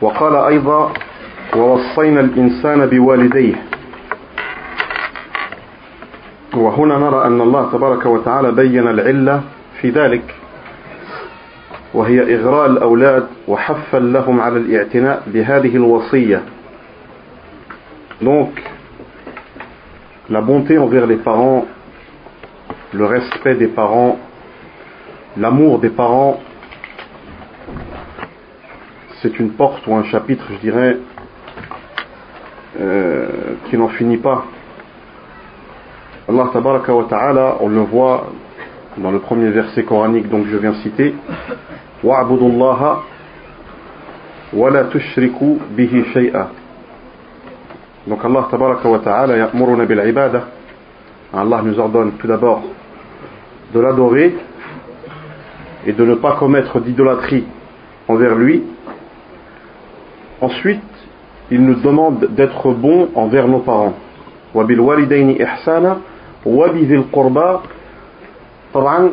وقال أيضا ووصينا الإنسان بوالديه. وهنا نرى أن الله تبارك وتعالى بين العلة في ذلك وهي إغراء الأولاد وحفا لهم على الاعتناء بهذه الوصية. Donc, la bonté envers les parents, le respect des parents, l'amour des parents, c'est une porte ou un chapitre, je dirais, euh, qui n'en finit pas. Allah tabaraka wa ta'ala, on le voit dans le premier verset coranique donc je viens citer wa'budullaha wa la tushriku bihi shay'a donc Allah tabaraka wa ta'ala bil ibadah Allah nous ordonne tout d'abord de l'adorer et de ne pas commettre d'idolâtrie envers lui ensuite il nous demande d'être bons envers nos parents wa bil walidaini ihsana wa bi dhil qurba طبعا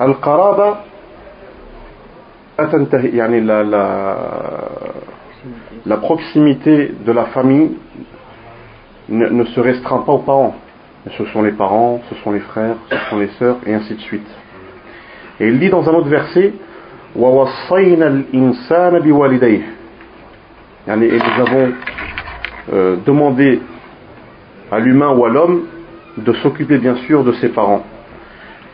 القرابة أتنتهي يعني la, la, la proximité de la famille ne, ne se restreint pas aux parents. Ce sont les parents, ce sont les frères, ce sont les sœurs, et ainsi de suite. Et il dit dans un autre verset وَوَصَّيْنَا الْإِنسَانَ بِوَالِدَيْهِ يعني, Et nous avons euh, demandé à l'humain ou à l'homme de s'occuper bien sûr de ses parents.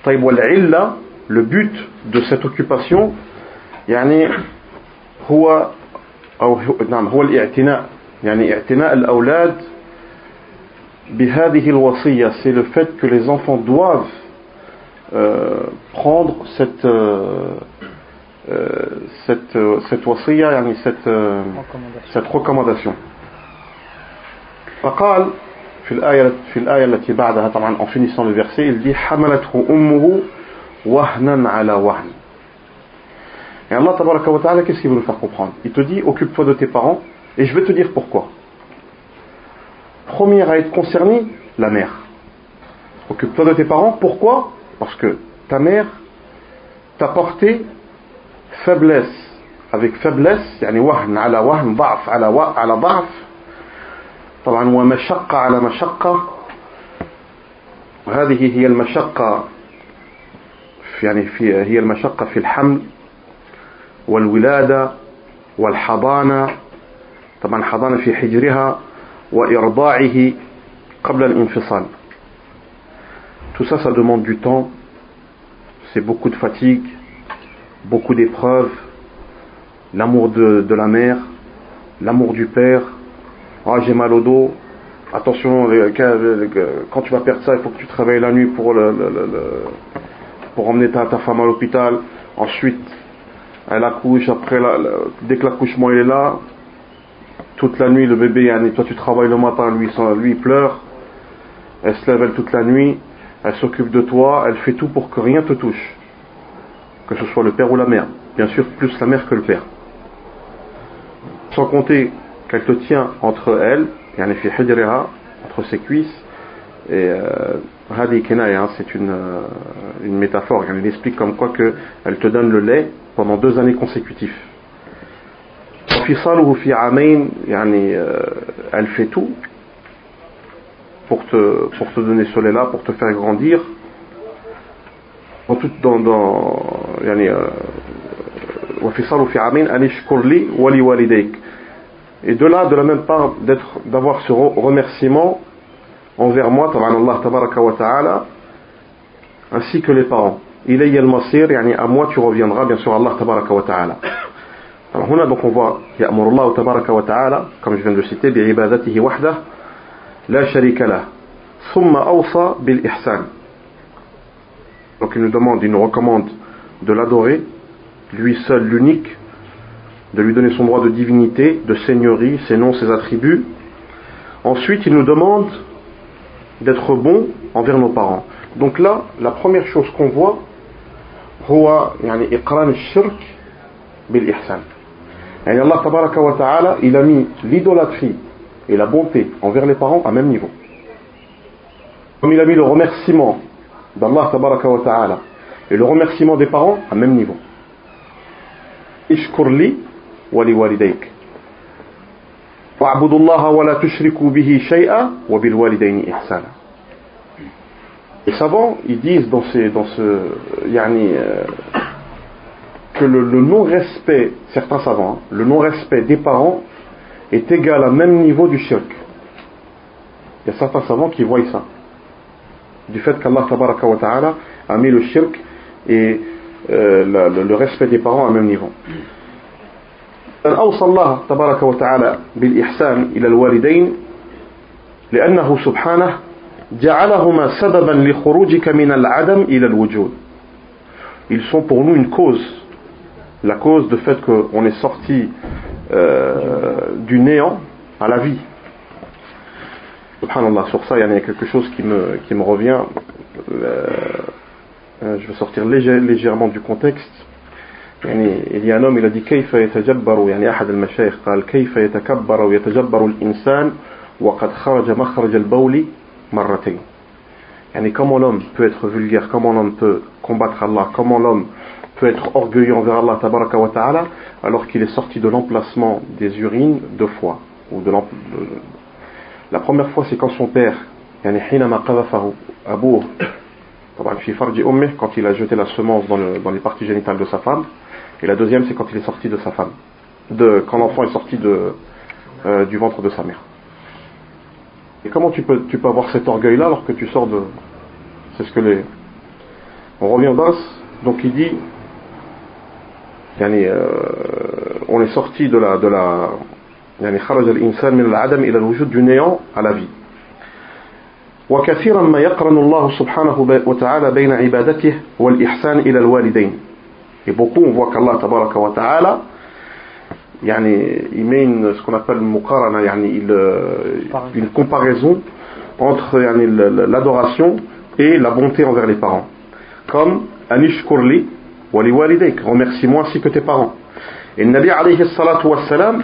طيب والعلة le but de cette occupation يعني هو أو نعم هو الاعتناء يعني اعتناء الأولاد بهذه الوصية c'est le fait que les enfants doivent euh, prendre cette euh, cette cette وصية يعني cette cette recommandation فقال في الآية في الآية التي بعدها طبعا en finissant le verset il dit حملته أمه وهنا على وهن et Allah tabaraka wa ta'ala qu'est-ce qu'il veut nous faire comprendre il te dit occupe-toi de tes parents et je vais te dire pourquoi première à être concernée la mère occupe-toi de tes parents pourquoi parce que ta mère t'a porté faiblesse avec faiblesse يعني وهن على وهن ضعف على على ضعف. طبعا ومشقة على مشقة. هذه هي المشقة يعني في هي المشقة في الحمل والولادة والحضانة. طبعا حضانة في حجرها وإرضاعه قبل الانفصال. Tout ça ça demande du temps. C'est beaucoup de fatigue. Beaucoup d'épreuves. L'amour de, la mère. L'amour du père. Ah j'ai mal au dos. Attention quand tu vas perdre ça il faut que tu travailles la nuit pour le, pour emmener ta, femme à l'hôpital. Ensuite elle accouche. Après dès que l'accouchement est là toute la nuit le bébé toi tu travailles le matin lui, lui il pleure. Elle se lève toute la nuit. Elle s'occupe de toi. Elle fait tout pour que rien te touche que ce soit le père ou la mère, bien sûr plus la mère que le père. Sans compter qu'elle te tient entre elle, et en effet entre ses cuisses, et euh, hein, c'est une, euh, une métaphore, elle explique comme quoi qu'elle te donne le lait pendant deux années consécutives. Euh, elle fait tout pour te, pour te donner ce lait-là, pour te faire grandir, tout dans, dans يعني وفصاله في عامين أن اشكر لي ولوالديك et de là, de la même part, d'avoir ce remerciement envers moi, Allah tabaraka wa ta'ala, ainsi que les parents. إلي المصير يعني à moi tu reviendras bien sûr Allah tabaraka wa ta'ala. Alors هنا donc on voit يأمر الله تبارك وتعالى comme je viens de citer بعبادته وحده لا شريك له ثم أوصى بالإحسان donc il nous demande, il nous recommande de l'adorer lui seul l'unique, de lui donner son droit de divinité, de seigneurie, ses noms, ses attributs. Ensuite, il nous demande d'être bon envers nos parents. Donc là, la première chose qu'on voit, il a mis l'idolâtrie et la bonté envers les parents à même niveau. Comme il a mis le remerciement d'Allah tabaraka wa ta'ala et le remerciement des parents à même niveau. Ishkurli wa li walidayk. واعبدوا الله ولا تشركوا به شيئا وبالوالدين إحسانا Les savants, ils disent dans, ces, dans ce yani, euh, que le, le non-respect, certains savants, hein, le non-respect des parents est égal à même niveau du shirk. Il y a certains savants qui voient ça. Du fait qu'Allah ta'ala a mis le shirk et euh, le, le, respect des parents à même niveau. أوصى الله تبارك وتعالى بالإحسان إلى الوالدين لأنه سبحانه جعلهما سببا لخروجك من العدم إلى الوجود ils sont pour nous une cause la cause de fait qu'on est sorti euh, du néant à la vie subhanallah sur ça il y a quelque chose qui me, qui me revient euh, je vais sortir léger, légèrement du contexte يعني il y a un homme il a dit كيف يتجبر يعني أحد المشايخ قال كيف يتكبر ويتجبر الإنسان وقد خرج مخرج البول marratayn. Yani comment l'homme peut être vulgaire, comment l'homme peut combattre Allah, comment l'homme peut être orgueilleux envers Allah tabaraka wa ta'ala alors qu'il est sorti de l'emplacement des urines deux fois ou de la première fois, c'est quand son père, quand il a jeté la semence dans, les parties génitales de sa femme. Et la deuxième, c'est quand il est sorti de sa femme. Quand l'enfant est sorti euh, du ventre de sa mère. Et comment tu peux, avoir cet orgueil-là alors que tu sors de. C'est ce que les. On revient au bas, donc il dit. Euh, on est sorti de la, de la, يعني خرج الإنسان من العدم إلى الوجود دونيون على في وكثيرا ما يقرن الله سبحانه وتعالى بين عبادته والإحسان إلى الوالدين. يبقون وك الله تبارك وتعالى يعني يمين سكون أبال مقارنة يعني euh, une comparaison entre يعني l'adoration et la bonté envers les parents. Comme أنشكر لي ولوالديك remercie moi ainsi que tes parents. النبي عليه الصلاة والسلام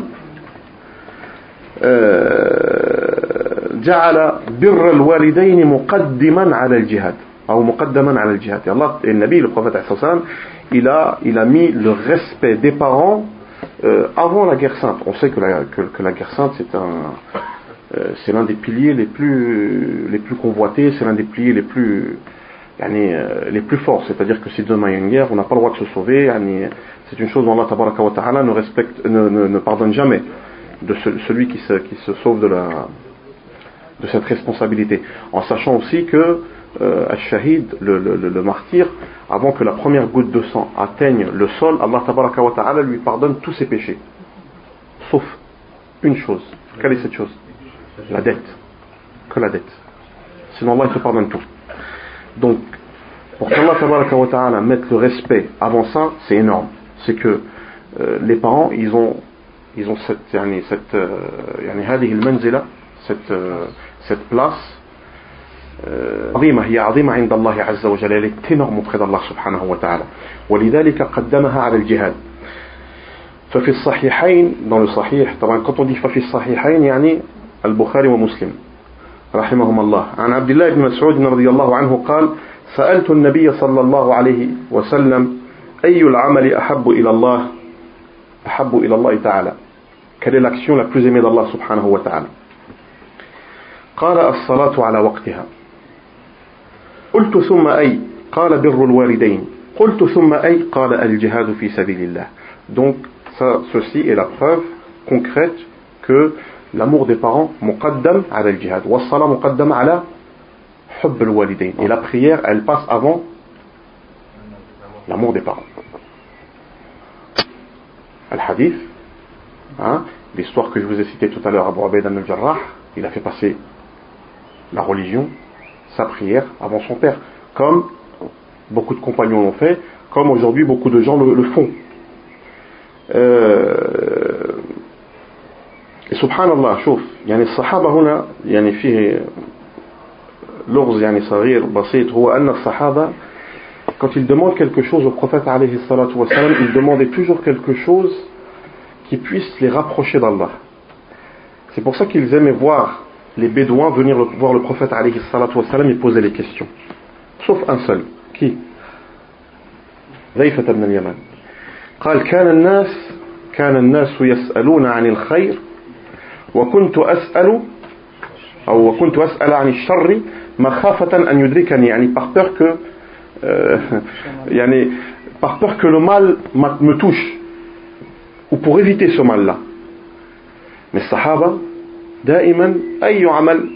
جعل بر الوالدين مقدما على الجهاد أو مقدما على الجهاد. Et le Nabi, le prophète il a, il a mis le respect des parents euh, avant la guerre sainte, on sait que la, que, que la guerre sainte c'est un, euh, c'est l'un des piliers les plus, les plus convoités, c'est l'un des piliers les plus, yani, euh, les plus forts. C'est-à-dire que si demain il y a une guerre, on n'a pas le droit de se sauver. Yani, c'est une chose dont Allah tabaraka wa ta'ala ne, respecte, ne, ne, ne, pardonne jamais de ce, celui qui se, sauve de, cette responsabilité. En sachant aussi que euh, Al-Shahid, le, martyr, avant que la première goutte de sang atteigne le sol, Allah wa ta'ala lui pardonne tous ses péchés. Sauf une chose. Quelle est cette chose? La dette. Que la dette. Sinon Allah il te pardonne tout. Donc, pour qu'Allah wa ta'ala mette le respect avant ça, c'est énorme. C'est que euh, les parents, ils ont, ils ont cette, yani, cette, euh, yani, cette, euh, cette place عظيمة هي عظيمة عند الله عز وجل elle est énorme auprès d'Allah سبحانه وتعالى. ولذلك قدمها على الجهاد. ففي الصحيحين dans le صحيح طبعا quand on dit ففي الصحيحين يعني البخاري ومسلم رحمهم الله. عن عبد الله بن مسعود رضي الله عنه قال سألت النبي صلى الله عليه وسلم أي العمل أحب إلى الله؟ أحب إلى الله تعالى. كل الأكسيون لا بلوز الله سبحانه وتعالى قال الصلاة على وقتها. قلت ثم أي؟ قال بر الوالدين. قلت ثم أي؟ قال الجهاد في سبيل الله. Donc ça, ceci est la preuve concrète que l'amour des parents مقدم على الجهاد والصلاة مقدم على حب الوالدين et la prière elle passe avant l'amour des parents. al-hadith hein, l'histoire que je vous ai citée tout à l'heure Abu Abaid al-Jarrah il a fait passer la religion sa prière avant son père, comme beaucoup de compagnons l'ont fait, comme aujourd'hui beaucoup de gens le, le, font. سبحان الله شوف يعني الصحابة هنا يعني فيه لغز يعني صغير بسيط هو أن الصحابة quand ils demandent quelque chose au prophète alayhi salatu wa salam, ils demandaient toujours quelque chose qui puisse les rapprocher d'Allah. C'est pour ça qu'ils aimaient voir les bédouins venir voir le prophète alayhi salatu wa salam et poser les questions. Sauf un seul. Qui ذيفة بن اليمن قال كان الناس كان الناس يسألون عن الخير وكنت أسأل أو وكنت أسأل عن الشر مخافة أن يدركني يعني par peur que euh, يعني par peur que le mal me touche ou pour éviter ce mal là mais الصحابة دائما أي عمل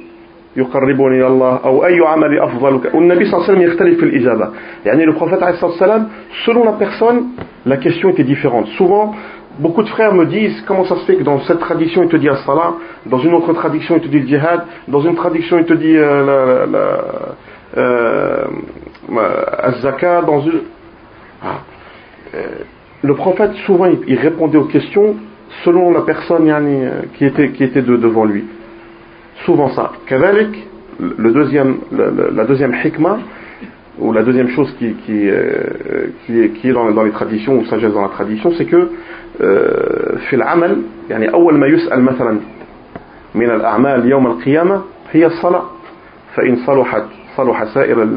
يقربني إلى الله أو أي عمل أفضل والنبي صلى الله عليه وسلم يختلف في الإجابة يعني le prophète عليه الصلاة والسلام selon la personne la question était différente souvent Beaucoup de frères me disent comment ça se fait que dans cette tradition il te dit as-salah, dans une autre tradition il te dit le djihad, dans une tradition il te dit euh, la, la, euh, az-zakat, dans une... Ah. Euh, le prophète souvent il, il, répondait aux questions selon la personne yani, qui était, qui était de, devant lui. Souvent ça. Kavalik, le deuxième, la, la deuxième hikmah, ou la deuxième chose qui, qui, euh, qui, est, qui est dans, dans, les traditions ou sagesse dans la tradition, c'est que في العمل يعني أول ما يسأل مثلا من الأعمال يوم القيامة هي الصلاة فإن صلحت صلح سائر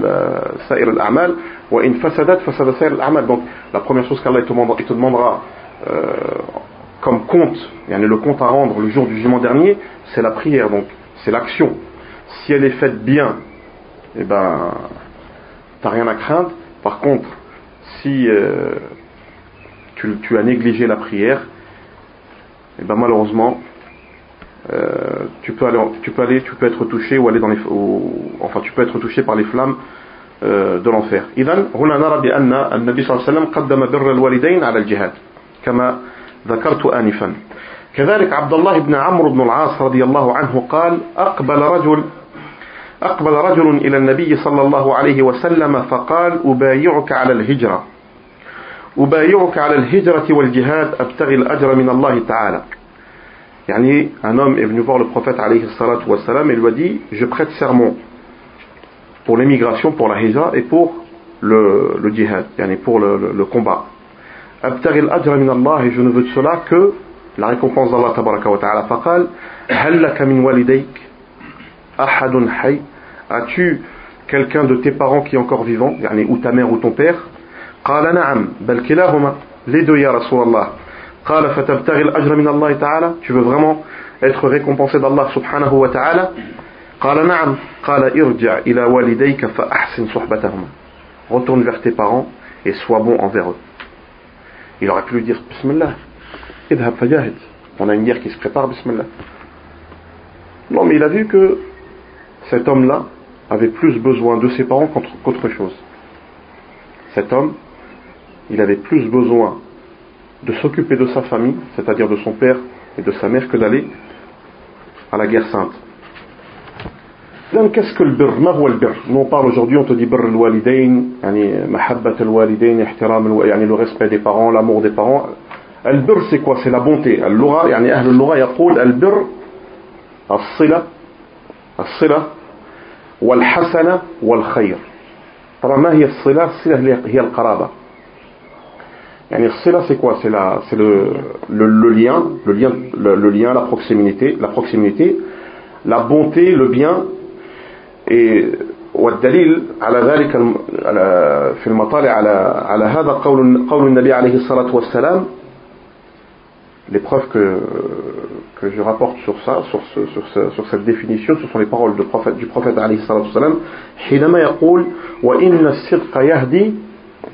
سائر الأعمال وإن فسدت فسد سائر الأعمال donc la première chose qu'Allah te demandera, il te demandera euh, comme compte يعني le compte à rendre le jour du jugement dernier c'est la prière donc c'est l'action si elle est faite bien eh ben t'as rien à craindre par contre si euh, tu, tu, as négligé la prière, et ben malheureusement, euh, tu peux aller, tu peux aller, tu peux être touché ou aller dans les, ou, enfin tu peux être touché par les flammes euh, de l'enfer. إذن هنا نرى بأن النبي صلى الله عليه وسلم قدم بر الوالدين على الجهاد كما ذكرت آنفا. كذلك عبد الله بن عمرو بن العاص رضي الله عنه قال أقبل رجل أقبل رجل إلى النبي صلى الله عليه وسلم فقال أبايعك على الهجرة أبايعك على الهجرة والجهاد أبتغي الأجر من الله تعالى يعني un homme est venu voir le prophète alayhi salatu wa salam et lui a dit je prête serment pour l'émigration pour la hijra et pour le, le jihad يعني pour le, le, le combat أبتغي الأجر من الله et je ne veux de cela que la récompense d'Allah tabaraka wa ta'ala فقال هل لك من والديك أحد حي as-tu quelqu'un de tes parents qui est encore vivant يعني ou ta mère ou ton père قال نعم بل كلاهما les deux يا رسول الله قال فتبتغي الأجر من الله تعالى tu veux vraiment être récompensé d'Allah سبحانه وتعالى قال نعم قال ارجع إلى والديك فأحسن صحبتهما retourne vers tes parents et sois bon envers eux il aurait pu lui dire Bismillah idhab fajahid on a une guerre qui se prépare Bismillah non mais il a vu que cet homme là avait plus besoin de ses parents qu'autre chose cet homme il avait plus besoin de s'occuper de sa famille, c'est-à-dire de son père et de sa mère, que d'aller à la guerre sainte. Donc, qu'est-ce que le birr Nous on parle aujourd'hui, on te dit birr al-walidain, mahabbat al-walidain, le respect des parents, l'amour des parents. Al-birr c'est quoi C'est la bonté. Al-lura, yani ahl al-lura yaqul al-birr al-sila, al-sila, wal-hasana, wal-khayr. طبعا ما هي الصلة؟ الصلة هي القرابة Yani là c'est quoi C'est la, c'est le, le, le, lien, le lien, le, le, lien, la proximité, la proximité, la bonté, le bien. Et والدليل على ذلك في المطالع على على هذا قول قول النبي عليه الصلاة والسلام les preuves que que je rapporte sur ça, sur, ce, sur, ce, sur cette définition, ce sont les paroles de prophète, du prophète عليه الصلاة والسلام حينما يقول وإن الصدق يهدي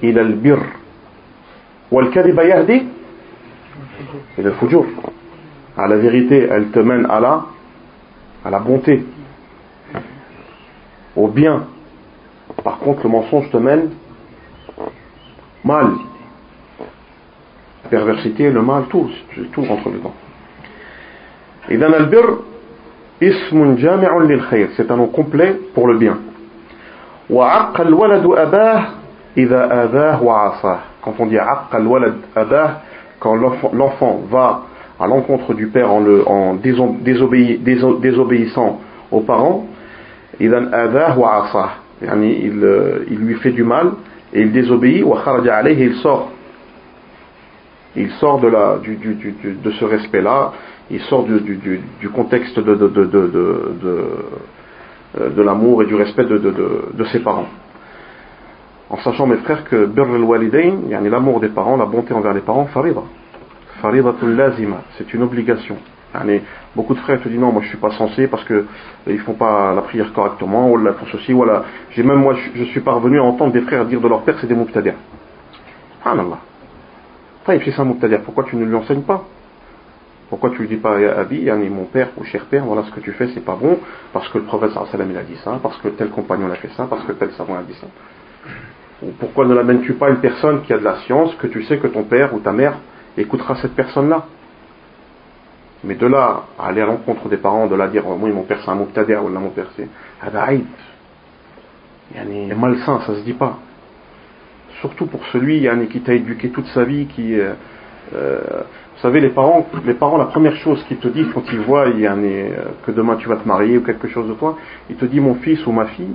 إلى البر والكذب يهدي إلى الفجور à la vérité elle te mène à la à la bonté au bien par contre le mensonge te mène mal la perversité le mal tout tout rentre dedans إذن البر اسم جامع للخير c'est un nom complet pour le bien وعق الولد أباه إذا آذاه وعصاه quand on dit quand l'enfant va à l'encontre du père en, le, en désobéissant aux parents, il, euh, il lui fait du mal et il désobéit, il sort. Il sort de, la, du, de ce respect-là, il sort du, contexte de, de, de, de, l'amour et du respect de, ses parents. En sachant, mes frères, que birr al-walidain, l'amour des parents, la bonté envers les parents, farida. Faridatul lazima, c'est une obligation. Beaucoup de frères te disent non, moi je suis pas censé parce que euh, ils font pas la prière correctement, ou la pour ceci, voilà. J'ai même moi, je, suis parvenu à entendre des frères dire de leur père c'est des mubtadirs. Subhanallah. il fait ça mubtadir, pourquoi tu ne lui enseignes pas? Pourquoi tu lui dis pas Abi, mon père ou cher père, voilà ce que tu fais c'est pas bon, parce que le prophète sallam il a dit ça, parce que tel compagnon a fait ça, parce que tel savant a dit ça. Ou pourquoi ne l'amènes-tu pas une personne qui a de la science, que tu sais que ton père ou ta mère écoutera cette personne-là? Mais de là à aller à l'encontre des parents, de là dire oui mon père c'est un mubtadi' ou là mon père c'est il est malsain, ça se dit pas. Surtout pour celui qui t'a éduqué toute sa vie, qui euh, euh, vous savez les parents, les parents la première chose qu'ils te disent quand ils voient euh, que demain tu vas te marier ou quelque chose de toi, ils te disent mon fils ou ma fille,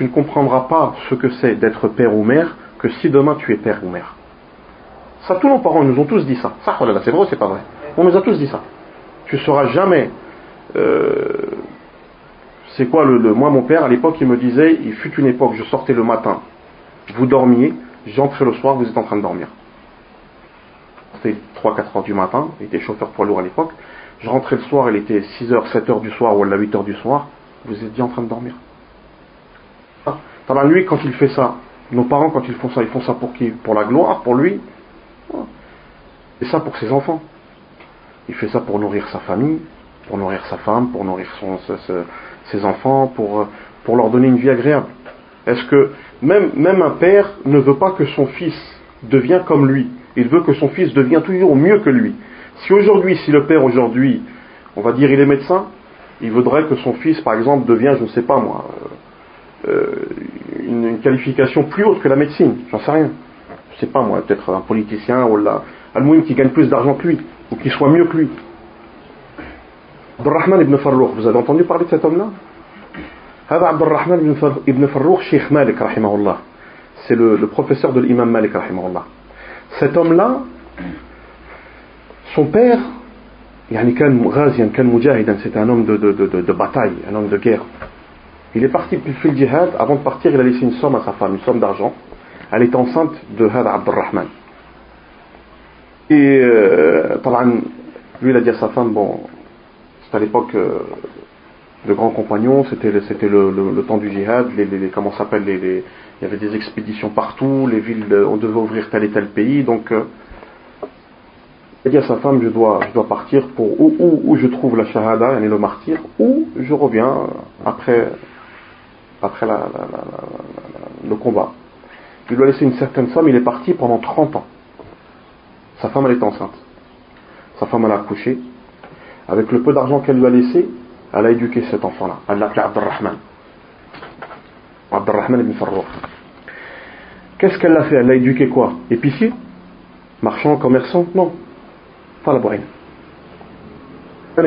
tu ne comprendras pas ce que c'est d'être père ou mère que si demain tu es père ou mère. Ça tous nos parents nous ont tous dit ça. Ça, c'est vrai, c'est pas vrai. On nous a tous dit ça tu sauras jamais. Euh, c'est quoi le, Moi, mon père, à l'époque, il me disait il fut une époque, je sortais le matin, vous dormiez, j'entrais le soir, vous êtes en train de dormir. C'était 3-4 heures du matin, il était chauffeur poids lourd à l'époque. Je rentrais le soir, il était 6 heures, 7 heures du soir ou à 8 heures du soir, vous étiez en train de dormir. Ah, lui, quand il fait ça, nos parents, quand ils font ça, ils font ça pour qui? Pour la gloire, pour lui Et ça pour ses enfants. Il fait ça pour nourrir sa famille, pour nourrir sa femme, pour nourrir ses, enfants, pour, pour leur donner une vie agréable. Est-ce que même, même un père ne veut pas que son fils devienne comme lui? Il veut que son fils devienne toujours mieux que lui. Si aujourd'hui, si le père aujourd'hui, on va dire il est médecin, il voudrait que son fils, par exemple, devienne, je ne sais pas moi, euh, euh, une, qualification plus haute que la médecine, j'en sais rien. Je ne sais pas moi, peut-être un politicien ou là, Al-Mouim qui gagne plus d'argent que lui ou qu'il soit mieux que lui. Abdurrahman ibn Farrouk, vous avez entendu parler de cet homme-là هذا عبد الرحمن ibn Farrouk, Sheikh Malik rahimahullah. C'est le, le professeur de l'imam Malik rahimahullah. Cet homme-là, son père, يعني كان غازيا كان مجاهدا, c'est un homme de, de, de, de, bataille, un homme de guerre. Il est parti pour le djihad, avant de partir, il a laissé une somme à sa femme, une somme d'argent. Elle est enceinte de Hada Abdurrahman. Et euh, lui, il a dit à sa femme, bon, c'était à l'époque euh, de grands compagnons, c'était le, temps du djihad, les, comment s'appelle, il y avait des expéditions partout, les villes, on devait ouvrir tel et tel pays, donc euh, il a dit à sa femme, je dois, je dois partir pour où, où, où je trouve la shahada, et le martyr, ou je reviens après, après le combat. Il lui a laissé une certaine somme, il est parti pendant 30 ans. Sa femme, elle est enceinte. Sa femme, elle a accouché. Avec le peu d'argent qu'elle lui a laissé, elle a éduqué cet enfant-là. Elle l'a appelé Abdelrahman. Abdelrahman ibn Farrouk. Qu'est-ce qu'elle a fait? Elle l'a éduqué quoi? Épicier? Marchand, commerçant? Non. Pas la bourrine. Elle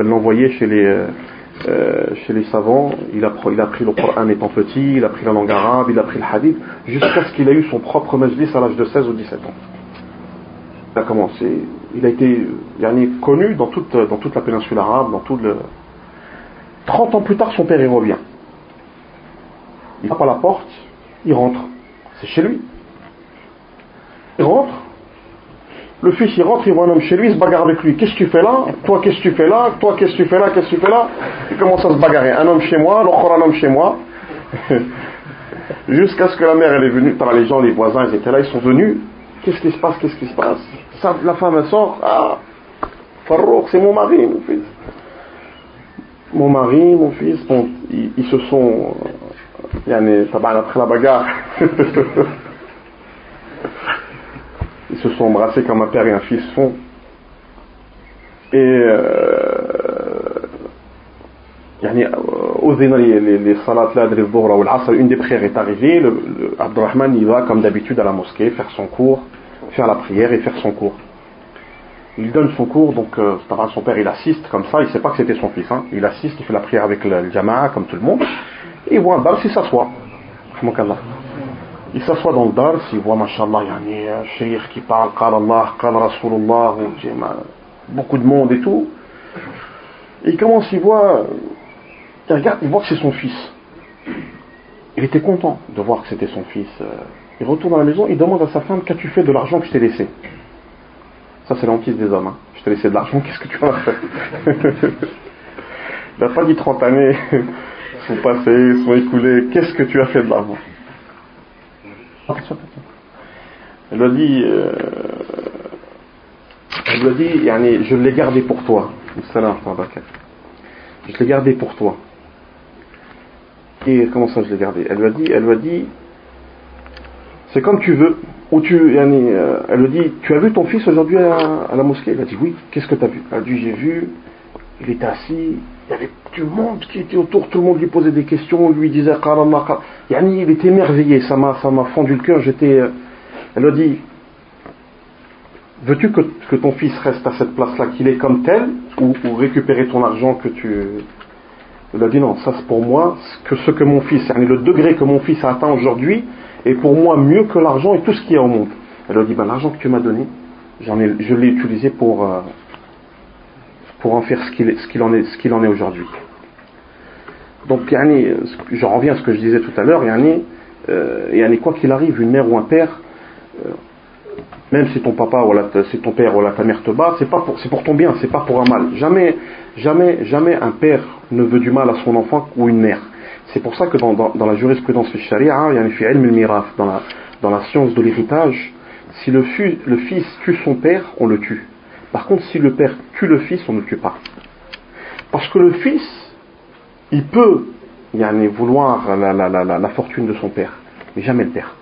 elle l'a envoyé chez les, euh, chez les savants, il a, il a pris le Coran étant petit, il a pris la langue arabe, il a pris le hadith, jusqu'à ce qu'il ait eu son propre majlis à l'âge de 16 ou 17 ans. Il a commencé, il a été connu dans toute, la péninsule arabe, dans tout le... 30 ans plus tard, son père y revient. Il tape à la porte, il rentre. C'est chez lui. Il rentre, le fils il rentre, il voit un homme chez lui, il se bagarre avec lui. Qu'est-ce que tu fais là? Toi qu'est-ce que tu fais là? Toi qu'est-ce que tu fais là? Qu'est-ce que tu fais là? Il commence à se bagarrer. Un homme chez moi, l'autre un homme chez moi. Jusqu'à ce que la mère elle est venue, les gens, les voisins, ils étaient là, ils sont venus. Qu'est-ce qui se passe? Qu'est-ce qui se passe? La femme sort. Ah, Farouk, c'est mon mari, mon fils. Mon mari, mon fils, ils, se sont. Euh, après la bagarre. Se sont embrassés comme un père et un fils font. Et euh, les salats là de ou l'asr, une des prières est arrivée, le, le Abdurrahman il va comme d'habitude à la mosquée faire son cours, faire la prière et faire son cours. Il donne son cours, donc euh, son père il assiste comme ça, il sait pas que c'était son fils, hein. il assiste, il fait la prière avec le, jama'a comme tout le monde, et il voit un dars, il s'assoit. Il s'assoit dans le dars, il voit, mashallah, il y a un cheikh qui parle, qala Allah, Rasulullah, beaucoup de monde et tout. Il commence, il voit, il regarde, il voit que c'est son fils. Il était content de voir que c'était son fils. Il retourne à la maison, il demande à sa femme, qu'as-tu fait de l'argent que je t'ai laissé? Ça c'est l'antise des hommes. Hein. Je t'ai laissé de l'argent, qu'est-ce que tu as fait? Il n'a pas dit 30 années sont passées, sont écoulées, qu'est-ce que tu as fait de l'argent? Elle lui a dit, euh, elle a dit, je l'ai gardé pour toi. Je l'ai gardé pour toi. Et comment ça je l'ai gardé? Elle lui a dit, elle a dit, c'est comme tu veux. Tu, euh, elle lui dit, tu as vu ton fils aujourd'hui à, la mosquée? Il a dit oui. Qu'est-ce que tu as vu? Elle a dit j'ai vu. Il était assis. Il y avait tout le monde qui était autour. Tout le monde lui posait des questions. Lui disait Yani, il était émerveillé. Ça m'a, ça m'a fendu le cœur. J'étais. Euh, elle a dit veux-tu que, ton fils reste à cette place-là, qu'il est comme tel, ou, récupérer ton argent que tu... Il a dit non, ça c'est pour moi, que ce que mon fils, le degré que mon fils a atteint aujourd'hui, est pour moi mieux que l'argent et tout ce qui est au monde. Elle a dit, ben, l'argent que tu m'as donné, j'en ai, je l'ai utilisé pour, euh, pour en faire ce qu'il, en est, aujourd'hui. Donc, yani, je reviens à ce que je disais tout à l'heure, yani, euh, yani, quoi qu'il arrive, une mère ou un père, euh, même si ton papa ou si ton père ou ta mère te bat, c'est pour, pour ton bien, c'est pas pour un mal. Jamais, jamais, jamais un père ne veut du mal à son enfant ou une mère. C'est pour ça que dans, la jurisprudence du sharia, il y a une dans la, dans la science de l'héritage, si le fils tue son père, on le tue. Par contre, si le père tue le fils, on ne le tue pas. Parce que le fils, il peut y vouloir la, fortune de son père, mais jamais le père.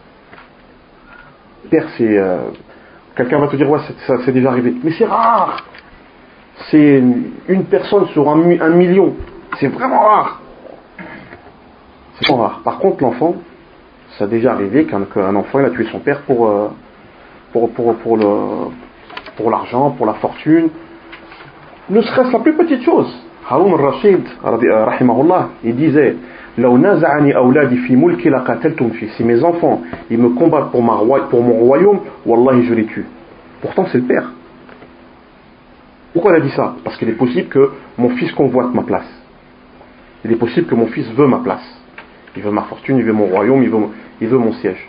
Père, c'est euh, Quelqu'un va te dire, ouais, ça c'est déjà arrivé. Mais c'est rare. C'est une personne sur un, million. C'est vraiment rare. C'est vraiment rare. Par contre, l'enfant, ça a déjà arrivé qu'un enfant il a tué son père pour, euh, pour, le, pour l'argent, pour la fortune. Ne serait-ce la plus petite chose. Haroun al-Rashid, rahimahullah, il disait si mes enfants ils me combattent pour, ma, pour mon royaume, Wallahi je les tue. Pourtant c'est le père. Pourquoi il a dit ça? Parce qu'il est possible que mon fils convoite ma place. Il est possible que mon fils veut ma place. Il veut ma fortune, il veut mon royaume, il veut, il veut mon siège.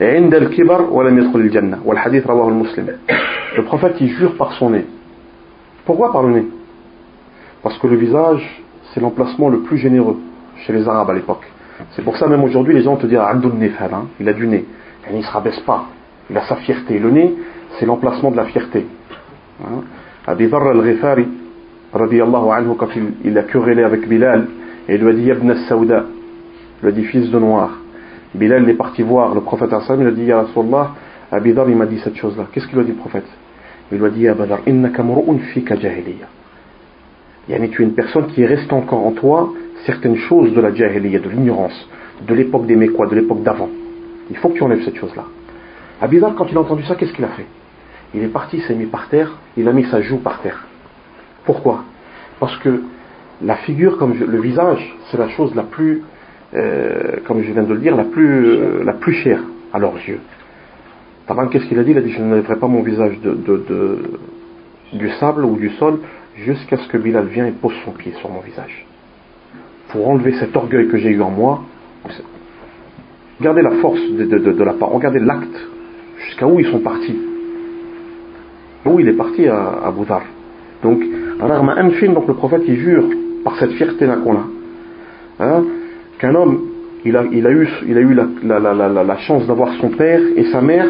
عند الكبر ولم يدخل الجنة والحديث رواه المسلم Le prophète il jure par son nez. Pourquoi par le nez Parce que le visage c'est l'emplacement le plus généreux chez les Arabes à l'époque. C'est pour ça même aujourd'hui les gens te disent Abdul Nefal, hein, il a du nez. il ne se rabaisse pas, il a sa fierté. Le nez, c'est l'emplacement de la fierté. Hein. Abi Dharr al-Ghifari, anhu, quand il, a querellé avec Bilal, et il lui a dit Ibn Saouda, il lui a dit fils de noir. Bilal est parti voir le prophète Hassan, il a dit Ya Rasulallah, Abi Dharr il m'a dit cette chose-là. Qu'est-ce qu'il lui a dit le prophète? Il lui a dit Ya Badar, innaka fika jahiliya tu es une personne qui reste encore en toi certaines choses de la jahiliya, de l'ignorance, de l'époque des Mécois, de l'époque d'avant. Il faut que tu enlèves cette chose-là. Abidal, quand il a entendu ça, qu'est-ce qu'il a fait? Il est parti, il s'est mis par terre, il a mis sa joue par terre. Pourquoi? Parce que la figure, comme le visage, c'est la chose la plus, euh, comme je viens de le dire, la plus, euh, la plus chère à leurs yeux. Taban, qu'est-ce qu'il a dit? Il a dit Je ne lèverai pas mon visage de, du sable ou du sol jusqu'à ce que Bilal vienne et pose son pied sur mon visage. Pour enlever cet orgueil que j'ai eu en moi, regardez la force de, la part, regardez l'acte, jusqu'à où ils sont partis. Où il est parti à, à Boudar. Donc, donc le prophète il jure par cette fierté là qu'on a, hein, qu'un homme, il a, il a eu, il a eu la, la, la, la, la chance d'avoir son père et sa mère,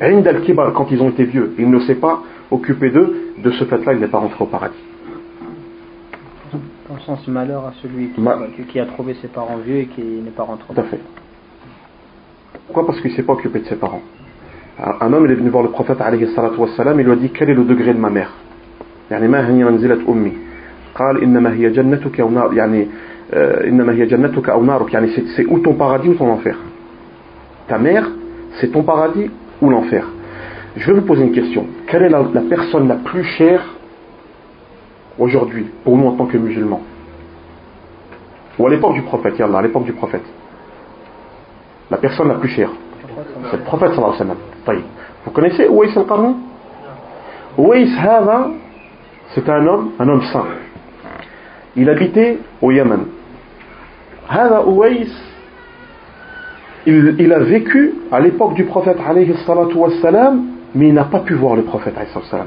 quand ils ont été vieux, il ne s'est pas occupé d'eux, de ce fait-là, il n'est pas rentré au paradis. Dans le sens malheur à celui qui, a trouvé ses parents vieux et qui n'est pas rentré au paradis. Tout à fait. Pourquoi Parce qu'il ne s'est pas occupé de ses parents. Un homme il est venu voir le prophète alayhi il lui a dit quel est le degré de ma mère يعني ما هي منزلة أمي قال إنما هي جنتك Euh, c'est ou ton paradis ou ton enfer. Ta mère, c'est ton paradis ou l'enfer. Je vais vous poser une question. Quelle est la, personne la plus chère aujourd'hui, pour nous en tant que musulmans? Ou à l'époque du prophète, à l'époque du prophète. La personne la plus chère. C'est le prophète sallallahu alayhi wa sallam. Vous connaissez Ouais al-Qarni? Ouais c'est un homme, un homme saint. Il habitait au Yémen. Hada Ouais, il, il, a vécu à l'époque du prophète alayhi wassalam, mais il n'a pas pu voir le prophète alayhi الله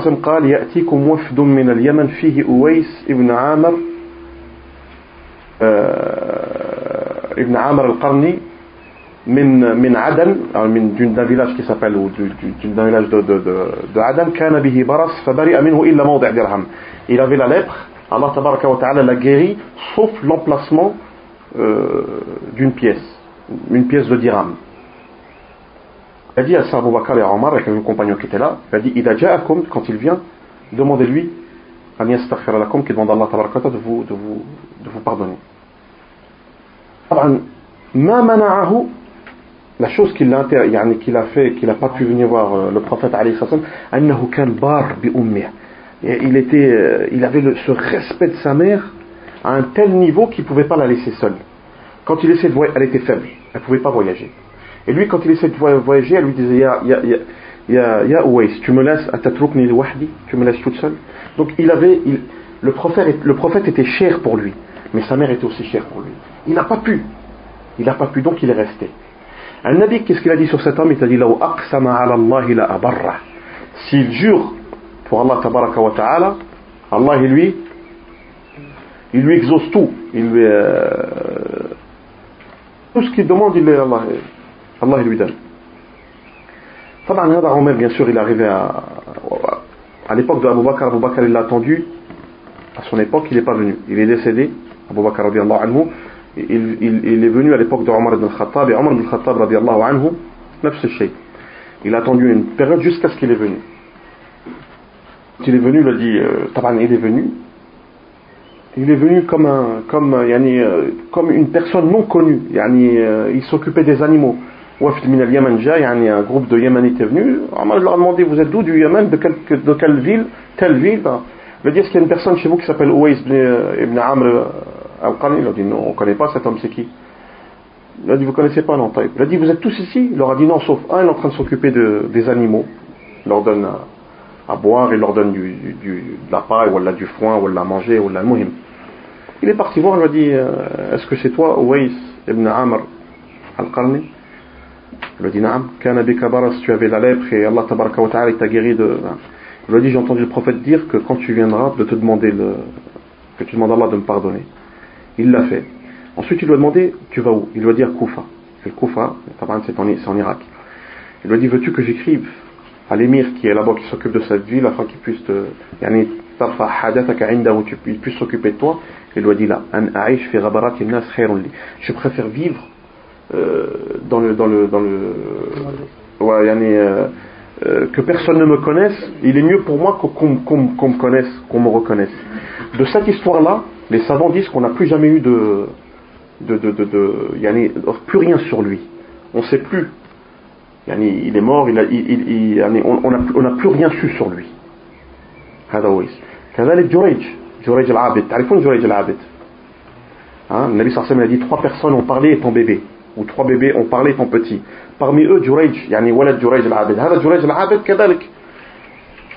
عليه وسلم قال يأتيكم وفد من اليمن فيه أويس ابن عامر ابن عامر القرني من من عدن من d'un village qui s'appelle ou d'un village de, de, de, de Aden كان به برص فبرئ منه إلا موضع درهم il avait la lèpre Allah tabaraka wa ta'ala la guérit, sauf l'emplacement euh, d'une pièce, une pièce de dirham. Il a dit à Abu Bakr et à Omar, avec un compagnon qui était là, il a dit, quand il vient, demandez-lui, qui demande à Allah tabaraka wa de vous, de vous, de pardonner. La chose qu'il a, fait, qu'il n'a pas pu venir voir euh, le prophète, alayhi salam, annahu kan bar bi il était, euh, il avait le, ce respect de sa mère à un tel niveau qu'il ne pouvait pas la laisser seule. Quand il essayait de voyager, elle était faible, elle ne pouvait pas voyager. Et lui, quand il essayait de voyager, elle lui disait Ya, ya, ya, ya, tu me laisses, tu me laisses toute seule. Donc il avait, il, le, prophète, le prophète était cher pour lui, mais sa mère était aussi chère pour lui. Il n'a pas pu, il n'a pas pu, donc il est resté. Un Nabi, qu'est-ce qu'il a dit sur cet homme? Il a dit S'il jure pour Allah tabaraka wa ta'ala, Allah il lui, il lui exauce tout. Il euh, tout ce qu'il demande, il, Allah, Allah lui donne. Taban Hada Omer, bien sûr, il est arrivé à, à l'époque de Abu Bakr. Abu Bakr, il l'a attendu. À son époque, il n'est pas venu. Il est décédé. Abu Bakr, anhu il, il, il est venu à l'époque de Omar ibn Khattab et Omar ibn Khattab radiallahu anhu il a attendu une période jusqu'à ce qu'il est venu il est venu il a dit euh, Taban il est venu. Il est venu comme un comme yani, euh, comme une personne non connue. Euh, il s'occupait des animaux. Yani, un groupe de Yémenites est venu. Omar leur a demandé vous êtes d'où? Du Yémen de, quelle, de quelle ville? Telle ville il a dit est-ce qu'il y a une personne chez vous qui s'appelle Ouais ibn Amr Al-Qarni, il a dit non, on ne connaît pas cet homme, c'est qui? Il a dit vous ne connaissez pas, non Il a dit vous êtes tous ici? Il leur a dit non, sauf un, il est en train de s'occuper de, des animaux. Il leur donne à, boire, il leur donne du, du, de la paille, ou du foin, ou de la manger, ou de la mouhim. Il est parti voir, il lui a dit euh, est-ce que c'est toi, Ouais ibn Amr Al-Qarni? Il a dit naam, kana bika baras, tu avais la lèpre et Allah wa ta'ala t'a guéri de. Il lui a dit j'ai entendu le prophète dire que quand tu viendras de te demander le, que tu demandes à Allah de me pardonner. Il l'a fait. Ensuite, il lui a demandé Tu vas où? Il lui a dit à Koufa. Et le Koufa, c'est en, en, Irak. Il lui a dit Veux-tu que j'écrive à l'émir qui est là-bas, qui s'occupe de cette ville, afin qu'il puisse te. il puisse s'occuper de toi Il lui a dit là Je préfère vivre euh, dans le. Dans le, dans le ouais, euh, euh, que personne ne me connaisse, il est mieux pour moi qu'on me connaisse, qu'on me reconnaisse. De cette histoire-là, les savants disent qu'on n'a plus jamais eu de, de, de, de, de plus rien sur lui. On ne sait plus Yani, il est mort, il a, il, il, on n'a on a plus rien su sur lui. هذا ويس كذلك جريج جريج العابد تعرفون جريج العابد hein? Le Nabi sallallahu a dit trois personnes ont parlé et ton bébé ou trois bébés ont parlé et ton petit parmi eux Jurayj يعني ولد جريج العابد هذا جريج العابد كذلك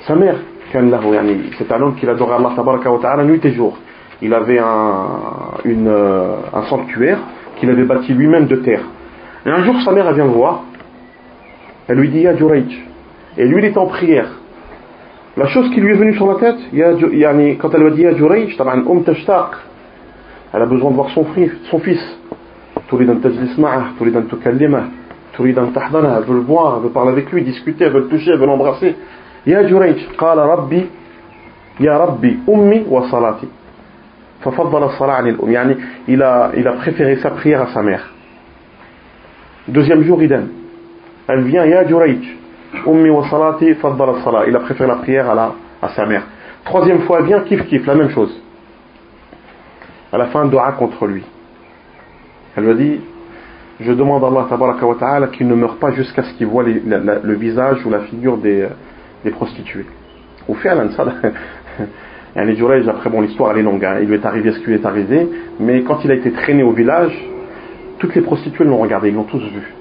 sa mère كان له يعني c'est un homme qui adorait Allah tabaraka wa ta'ala nuit et jour il avait un, une, un sanctuaire qu'il avait bâti lui-même de terre. Et un jour, sa mère, elle vient le voir. Elle lui dit, Ya Jurayj. Et lui, il est en prière. La chose qui lui est venue sur la tête, quand elle lui a dit Ya Jurayj, elle a besoin de voir son, son fils. تريد أن تجلس معه تريد أن تكلمه تريد أن تحضنه elle veut le voir elle veut parler avec lui discuter elle veut le toucher elle veut l'embrasser يا جريج قال ربي يا ربي أمي وصلاتي ففضل الصلاة عن الأم يعني il a, il a préféré sa prière à sa mère deuxième jour idem elle vient, Ya Jurayj, Ummi wa salati faddala salat. Il a préféré la prière à, la, à sa mère. Troisième fois, elle vient, kif kif, la même chose. À la fin, dua contre lui. Elle lui a dit, je demande à Allah ta'ala qu'il ne meure pas jusqu'à ce qu'il voit le visage ou la figure des, euh, des prostituées. Au fait, ça, les Jurayj, après, bon, l'histoire, elle est longue. Hein. Il lui est arrivé ce qui lui est arrivé. Mais quand il a été traîné au village, toutes les prostituées l'ont regardé, ils l'ont tous vu.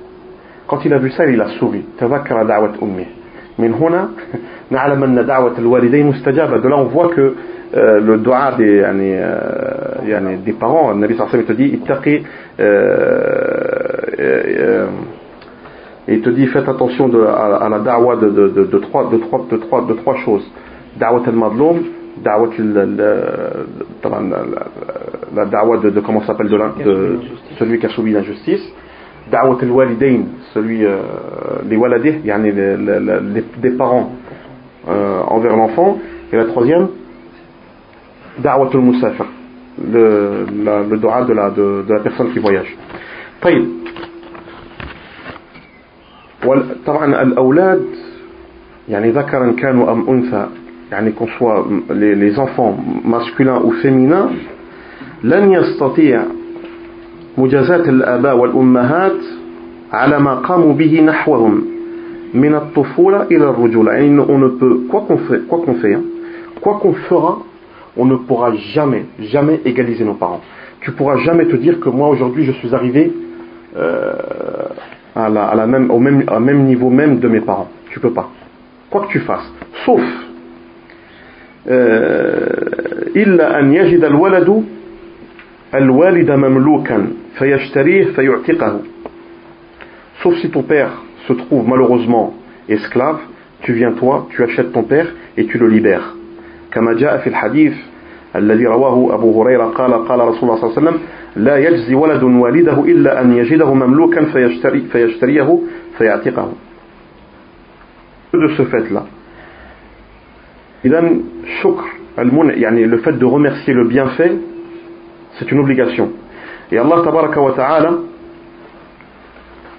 Quand il a vu ça, il a souri. De là, on voit que euh, le dua des, euh, parents, le te dit, euh, il te dit, faites attention de, à, la da'wa de, trois, choses. Da'wat al-madloum, la da'wa de, de, celui qui a subi l'injustice Da'wat al-walidain, celui, euh, les waladih, yani les, les, les, des parents euh, envers l'enfant. Et la troisième, da'watul musafir, le, la, le dua de la, de, de la personne qui voyage. طيب طبعا الأولاد يعني ذكرا كانوا أم أنثى يعني qu'on soit les, les enfants masculins ou féminins لن يستطيع مجازاة الآباء والأمهات على ما قاموا به نحوهم من الطفولة إلى الرجولة يعني on ne peut quoi qu'on fait quoi qu'on fait quoi qu'on fera on ne pourra jamais, jamais égaliser nos parents. Tu pourras jamais te dire que moi aujourd'hui je suis arrivé euh, à la, à la même, au même, à même niveau même de mes parents. Tu peux pas. Quoi que tu fasses. Sauf إلا أن يجد الولد الوالد مملوكا فيشتريه فيعتقه sauf si ton père se trouve malheureusement esclave tu viens toi tu achètes ton père et tu le libères كما جاء في الحديث الذي رواه أبو هريرة قال قال رسول الله صلى الله عليه وسلم لا يجزي ولد والده إلا أن يجده مملوكا فيشتري فيشتريه فيعتقه de ce fait là إذن شكر يعني le fait de remercier le bienfait c'est une obligation. Et Allah tabaraka wa ta'ala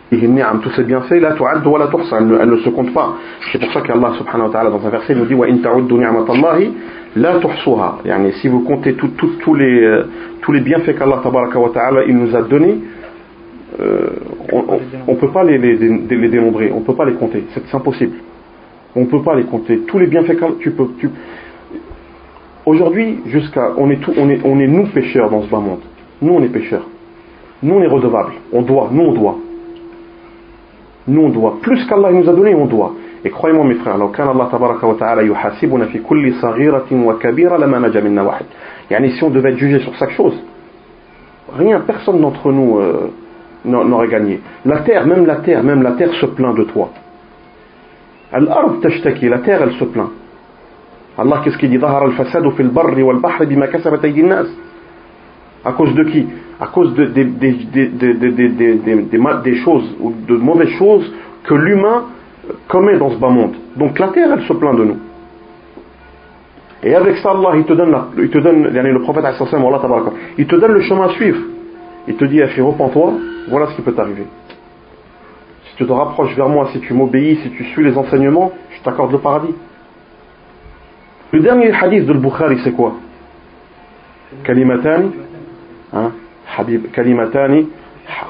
tous ces bienfaits la tuhsa elle ne se compte pas. C'est pour ça qu'Allah subhanahu wa ta'ala dans un verset nous dit wa yani si vous comptez tout, tout, tous les euh, tous les bienfaits qu'Allah tabaraka wa ta'ala il nous a donnés euh, on ne peut pas les, les, dénombrer. On ne peut pas les compter. C'est impossible. On ne peut pas les compter. Tous les bienfaits tu peux. aujourd'hui jusqu'à on est tout on est on est nous pécheurs dans ce bas monde nous on est pécheurs nous on est redevables on doit nous on doit nous on doit. Plus qu'Allah nous a donné, on doit. Et croyez-moi mes frères, لو كان الله تبارك وتعالى يحاسبنا في كل صغيرة وكبيرة لما نجا منا واحد. يعني si on devait être jugé sur chaque chose, rien, personne d'entre nous euh, n'aurait gagné. La terre, même la terre, même la terre se plaint de toi. الأرض تشتكي, la terre elle se plaint. Allah, qu'est-ce qu'il dit? À cause de qui? À cause de, des, des, des choses ou de mauvaises choses que l'humain commet dans ce bas monde. Donc la terre, elle se plaint de nous. Et avec ça, Allah, il te donne, la, il te donne le prophète, il te donne le chemin à suivre. Il te dit, repends-toi, voilà ce qui peut t'arriver. Si tu te rapproches vers moi, si tu m'obéis, si tu suis les enseignements, je t'accorde le paradis. Le dernier hadith de Bukhari, c'est quoi Kalimatani حبيب كلمتان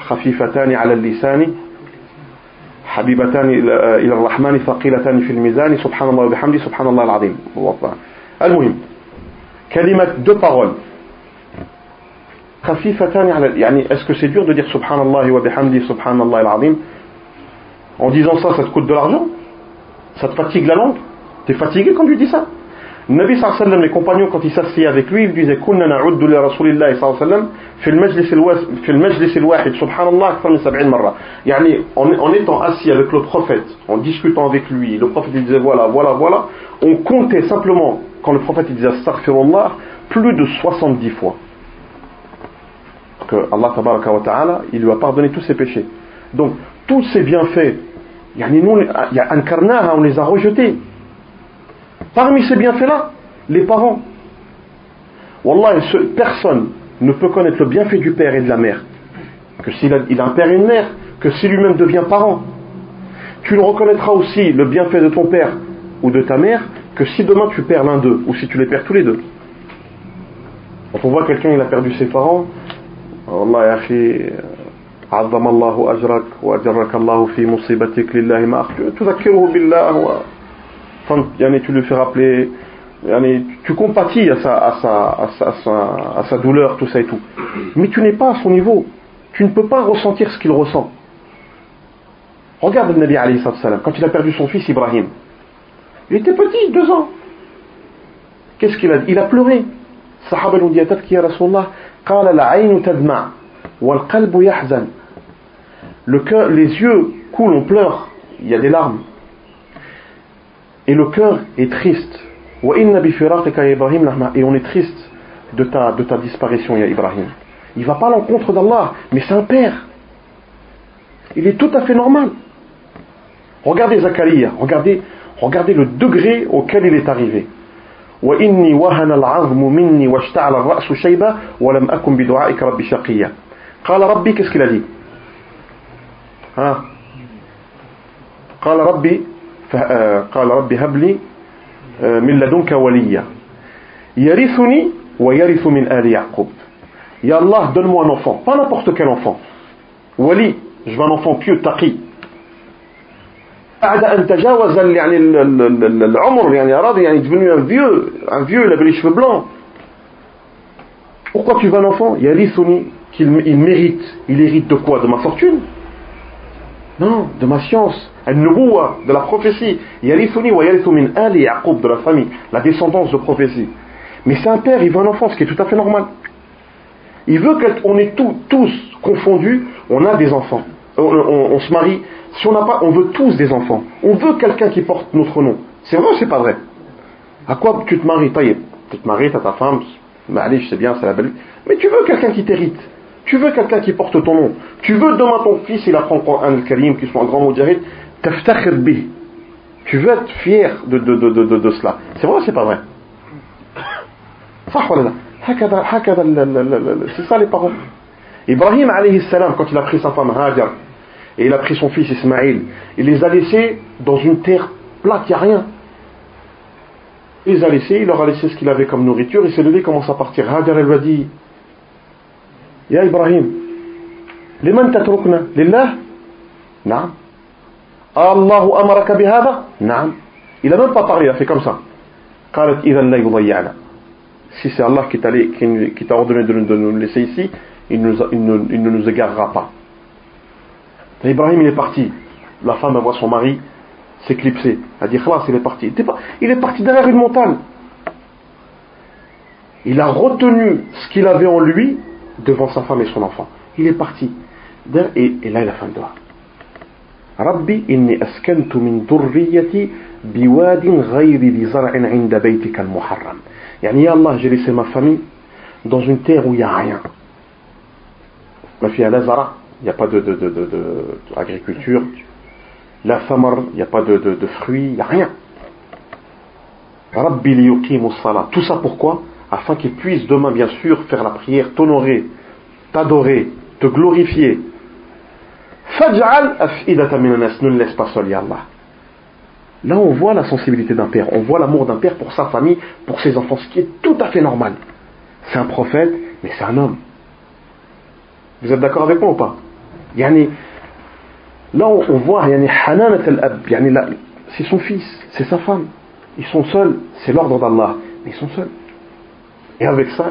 خفيفتان على اللسان حبيبتان إلى الرحمن ثقيلتان في الميزان سبحان الله وبحمده سبحان الله العظيم المهم كلمة deux paroles خفيفتان على يعني est-ce que c'est dur de dire الله وبحمده سبحان الله العظيم en disant ça ça te coûte de l'argent ça te fatigue la langue t'es fatigué quand tu dis ça Nabi sallam, les compagnons, quand ils s'asseyaient avec lui, ils disaient Kunna na'uddu li Rasulillah sallam, fi al-majlis al-wahid, subhanallah, akthar min sab'in marra. Yani, en, en étant assis avec le prophète, en discutant avec lui, le prophète il disait voilà, voilà, voilà, on comptait simplement, quand le prophète il disait astaghfirullah, plus de 70 fois. Que Allah tabaraka wa ta'ala, il lui a pardonné tous ses péchés. Donc, tous ces bienfaits, yani nous, on les a rejetés. Parmi ces bienfaits-là, les parents. Wallah, personne ne peut connaître le bienfait du père et de la mère que s'il a, il a un père et une mère, que s'il lui-même devient parent. Tu ne reconnaîtras aussi le bienfait de ton père ou de ta mère que si demain tu perds l'un d'eux ou si tu les perds tous les deux. Quand on voit quelqu'un, il a perdu ses parents, Allah ya akhi, عظم الله أجرك وأجرك الله في مصيبتك لله ما تذكره بالله و... يعني tu lui fais rappeler yani, tu compatis à sa, à, sa, à, sa, à, sa, à sa douleur tout ça et tout mais tu n'es pas à son niveau tu ne peux pas ressentir ce qu'il ressent regarde le Nabi alayhi salam quand il a perdu son fils Ibrahim il était petit, deux ans qu'est-ce qu'il a dit il a pleuré الصحابة l'ont dit تبكي يا رسول الله قال العين تدمع والقلب يحزن le cœur, les yeux coulent, on pleure, il y a des larmes. Et le cœur est triste. Et on est triste de ta, disparition, ya Ibrahim. Il ne va pas à l'encontre d'Allah, mais c'est un père. Il est tout à fait normal. Regardez Zacharia, regardez, regardez le degré auquel il est arrivé. qu'est-ce qu'il a dit? Hein? قال ربي قال ربي هب لي من لدنك وليا يرثني ويرث من آل يعقوب يا الله donne-moi un enfant pas n'importe quel enfant wali je veux un enfant pieux taqi بعد أن تجاوز يعني العمر يعني راضي يعني devenu un vieux un vieux il avait les cheveux blancs pourquoi tu veux un enfant يرثني qu'il il mérite il hérite de quoi de ma fortune Non, de ma science, de la prophétie. Yarithuni wa min ali Yaqub, de la famille, la descendance de prophétie. Mais c'est un père, il veut un enfant, ce qui est tout à fait normal. Il veut qu'on est tous, confondus, on a des enfants. On, on, se marie, si on n'a pas, on veut tous des enfants. On veut quelqu'un qui porte notre nom. C'est vrai ou c'est pas vrai? À quoi tu te maries Tu te maries, t'as ta femme, mais allez, je sais bien, c'est la belle. Mais tu veux quelqu'un qui t'hérite. Tu veux quelqu'un qui porte ton nom. Tu veux demain ton fils, il apprend un al-Karim, qui soit un grand bih. Tu veux être fier de, de, de, de, de cela. C'est vrai ou c'est pas vrai? C'est ça les parents. Ibrahim alayhi salam, quand il a pris sa femme Hajar, et il a pris son fils Ismaïl, il les a laissés dans une terre plate, il n'y a rien. Il les a laissés, il leur a laissé ce qu'il avait comme nourriture, il s'est levé, commence à partir. Hajar, elle lui a dit يا إبراهيم لمن تتركنا لله نعم الله أمرك بهذا نعم إذا ما pas parlé il a fait comme ça قالت إذا لا يضيعنا si c'est Allah qui t'a ordonné de nous laisser ici il, nous, il, ne, il ne nous égarera pas Ibrahim il est parti la femme voit son mari s'éclipser elle dit khlas il est parti il est parti derrière une montagne il a retenu ce qu'il avait en lui devant sa femme et son enfant. Il est parti. Et, et là, il a fait un doigt. ربي إني أسكنت من ذريتي بواد غير ذي زرع عند بيتك المحرم يعني يا الله j'ai laissé ma famille dans une terre où il n'y a rien ma fille la zara il n'y a pas de, de, de, de, de agriculture la famar il n'y a pas de, de, de fruits il n'y a rien ربي ليقيم الصلاة tout ça pourquoi Afin qu'il puisse demain, bien sûr, faire la prière, t'honorer, t'adorer, te glorifier. Faj'al ne laisse pas seul, ya Allah. Là, on voit la sensibilité d'un père, on voit l'amour d'un père pour sa famille, pour ses enfants, ce qui est tout à fait normal. C'est un prophète, mais c'est un homme. Vous êtes d'accord avec moi ou pas? Yani, Là, on voit c'est son fils, c'est sa femme. Ils sont seuls, c'est l'ordre d'Allah, mais ils sont seuls. Et avec ça,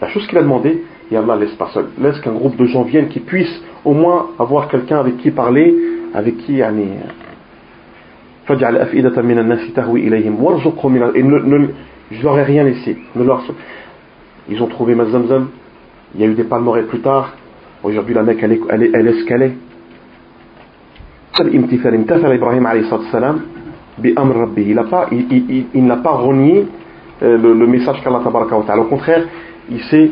la chose qu'il a demandé, et Allah laisse pas seul. Laisse qu'un groupe de gens viennent qui puissent au moins avoir quelqu'un avec qui parler, avec qui yani, et ne, je leur ai rien laissé. Ne leur... Ils ont trouvé Mazamzam. Il y a eu des palmeraies plus tard. Aujourd'hui, la Mecque, elle est, elle est, elle est ce qu'elle est. Il n'a pas, il, il, il, il n'a pas renié euh, le, le message qu'Allah tabaraka wa ta'ala au contraire il s'est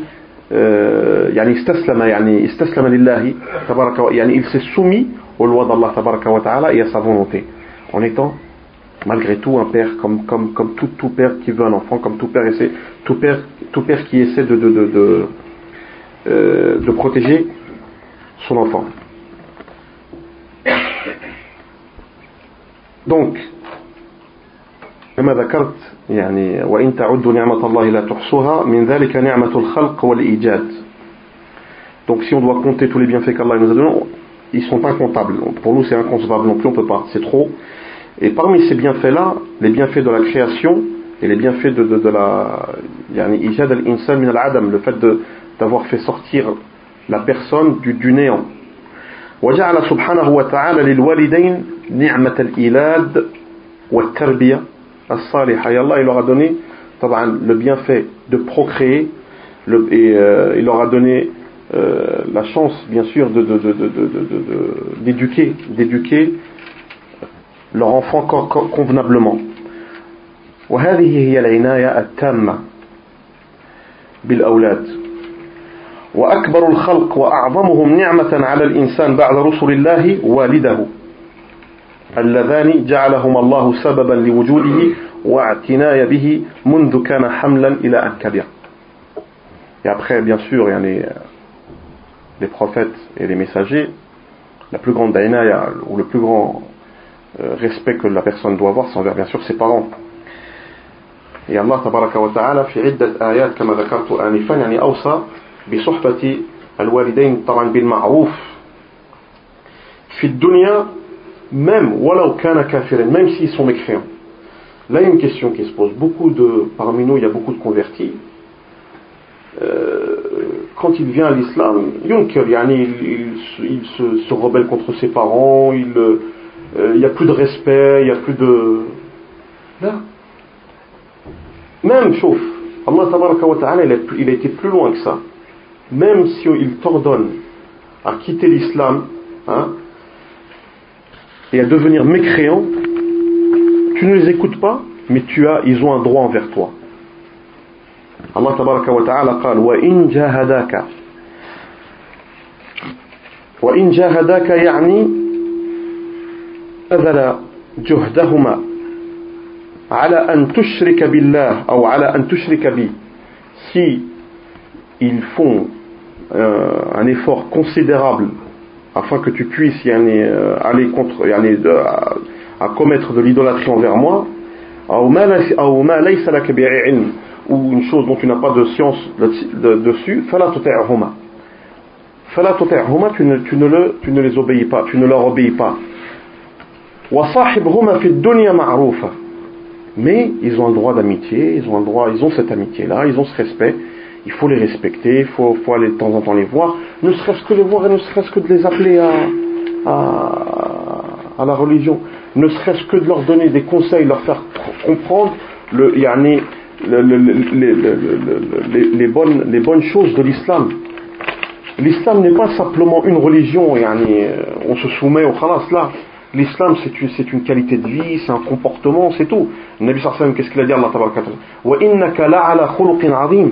يعني استسلم يعني استسلم لله تبارك يعني il s'est soumis aux lois d'Allah tabaraka wa ta'ala et à sa volonté en étant malgré tout un père comme, comme, comme tout, tout père qui veut un enfant comme tout père, essaie, tout père, tout père qui essaie de, de, de, de, euh, de protéger son enfant donc كما ذكرت يعني وإن تعدوا نعمة الله لا تحصوها من ذلك نعمة الخلق والإيجاد donc si on doit compter tous les bienfaits qu'Allah nous a donnés ils sont incomptables pour nous c'est inconcevable non plus on peut pas c'est trop et parmi ces bienfaits là les bienfaits de la création et les bienfaits de, de, de la يعني إيجاد الإنسان من العدم le fait d'avoir fait sortir la personne du, du néant وجعل سبحانه وتعالى للوالدين نعمة الإيلاد والتربية الصالحة et Allah il leur a donné le bienfait de procréer le, et euh, il leur a donné euh, la chance bien sûr de, de, d'éduquer d'éduquer leur enfant convenablement وهذه هي العناية التامة بالأولاد وأكبر الخلق وأعظمهم نعمة على الإنسان بعد رسل الله والده اللذان جعلهما الله سببا لوجوده واعتناء به منذ كان حملا إلى أن كبر Et après, bien sûr, il y a les, les prophètes et les messagers. La plus grande daïna, ou le plus grand euh, respect que la personne doit avoir, c'est envers bien sûr ses parents. Et Allah tabaraka wa ta'ala في عدة آيات كما ذكرت آنفا يعني أوصى بصحبة الوالدين طبعا بالمعروف في الدنيا même même s'ils sont mécréants. Là, il y a une question qui se pose. Beaucoup de, parmi nous, il y a beaucoup de convertis. Euh, quand il vient à l'islam, il, il, il se, rebelle contre ses parents, il euh, n'y a plus de respect, il n'y a plus de. Là. Même, chauffe. Allah ta'ala, il a été plus loin que ça. Même s'il si t'ordonne à quitter l'islam, hein, et à devenir mécréant, tu ne les écoutes pas, mais tu as, ils ont un droit envers toi. Allah tabaraka wa ta'ala قال وإن جاهداك وإن جاهداك يعني بذل جهدهما على أن تشرك بالله أو على أن تشرك بي si ils font euh, un effort considérable afin que tu puisses yani, euh, aller contre, yani, de, à, à, commettre de l'idolâtrie envers moi, ou une chose dont tu n'as pas de science dessus, tu ne, tu, ne le, tu ne les obéis pas, tu ne leur obéis pas. Mais ils ont un droit d'amitié, ils ont un droit, ils ont cette amitié-là, ils ont ce respect, il faut les respecter, il faut, aller de temps en temps les voir, ne serait-ce que les voir et ne serait-ce que de les appeler à, à, la religion, ne serait-ce que de leur donner des conseils, leur faire comprendre le, les, bonnes, les bonnes choses de l'islam. L'islam n'est pas simplement une religion, yani, on se soumet au khalas. L'islam c'est une, une qualité de vie, c'est un comportement, c'est tout. Nabi sallallahu qu'est-ce qu'il a dit Allah tabaraka wa innaka la'ala khuluqin azim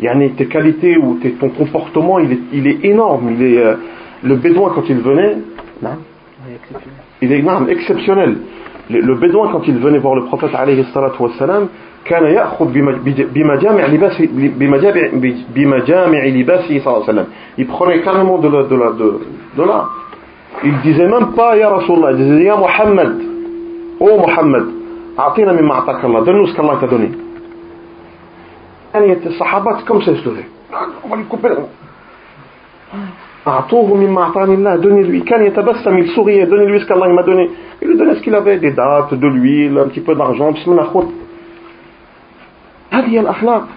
yani tes qualités ou tes, ton comportement, il est, il est énorme. Il est, euh, le bédouin, quand il venait, non, il est non, exceptionnel. Le, le, bédouin, quand il venait voir le prophète, alayhi salatu wassalam, كان يأخذ بمجامع لباسه بمجامع بمجامع لباسه صلى الله عليه وسلم il prenait carrément de la de la de, de là il disait même pas ya Rasulullah il disait ya Muhammad oh Muhammad أعطينا مما أعطاك الله donne-nous ce qu'Allah t'a donné أن يتصحبات كم سيستوري أعطوه مما أعطاني الله. دوني لوي. كان يتبسم. يسوغي دوني لوي سكالله ما دوني يلو دوني سكيل أفي دي دات دو لوي لأم تي بو دارجون بسم الله خوت هذه الأخلاق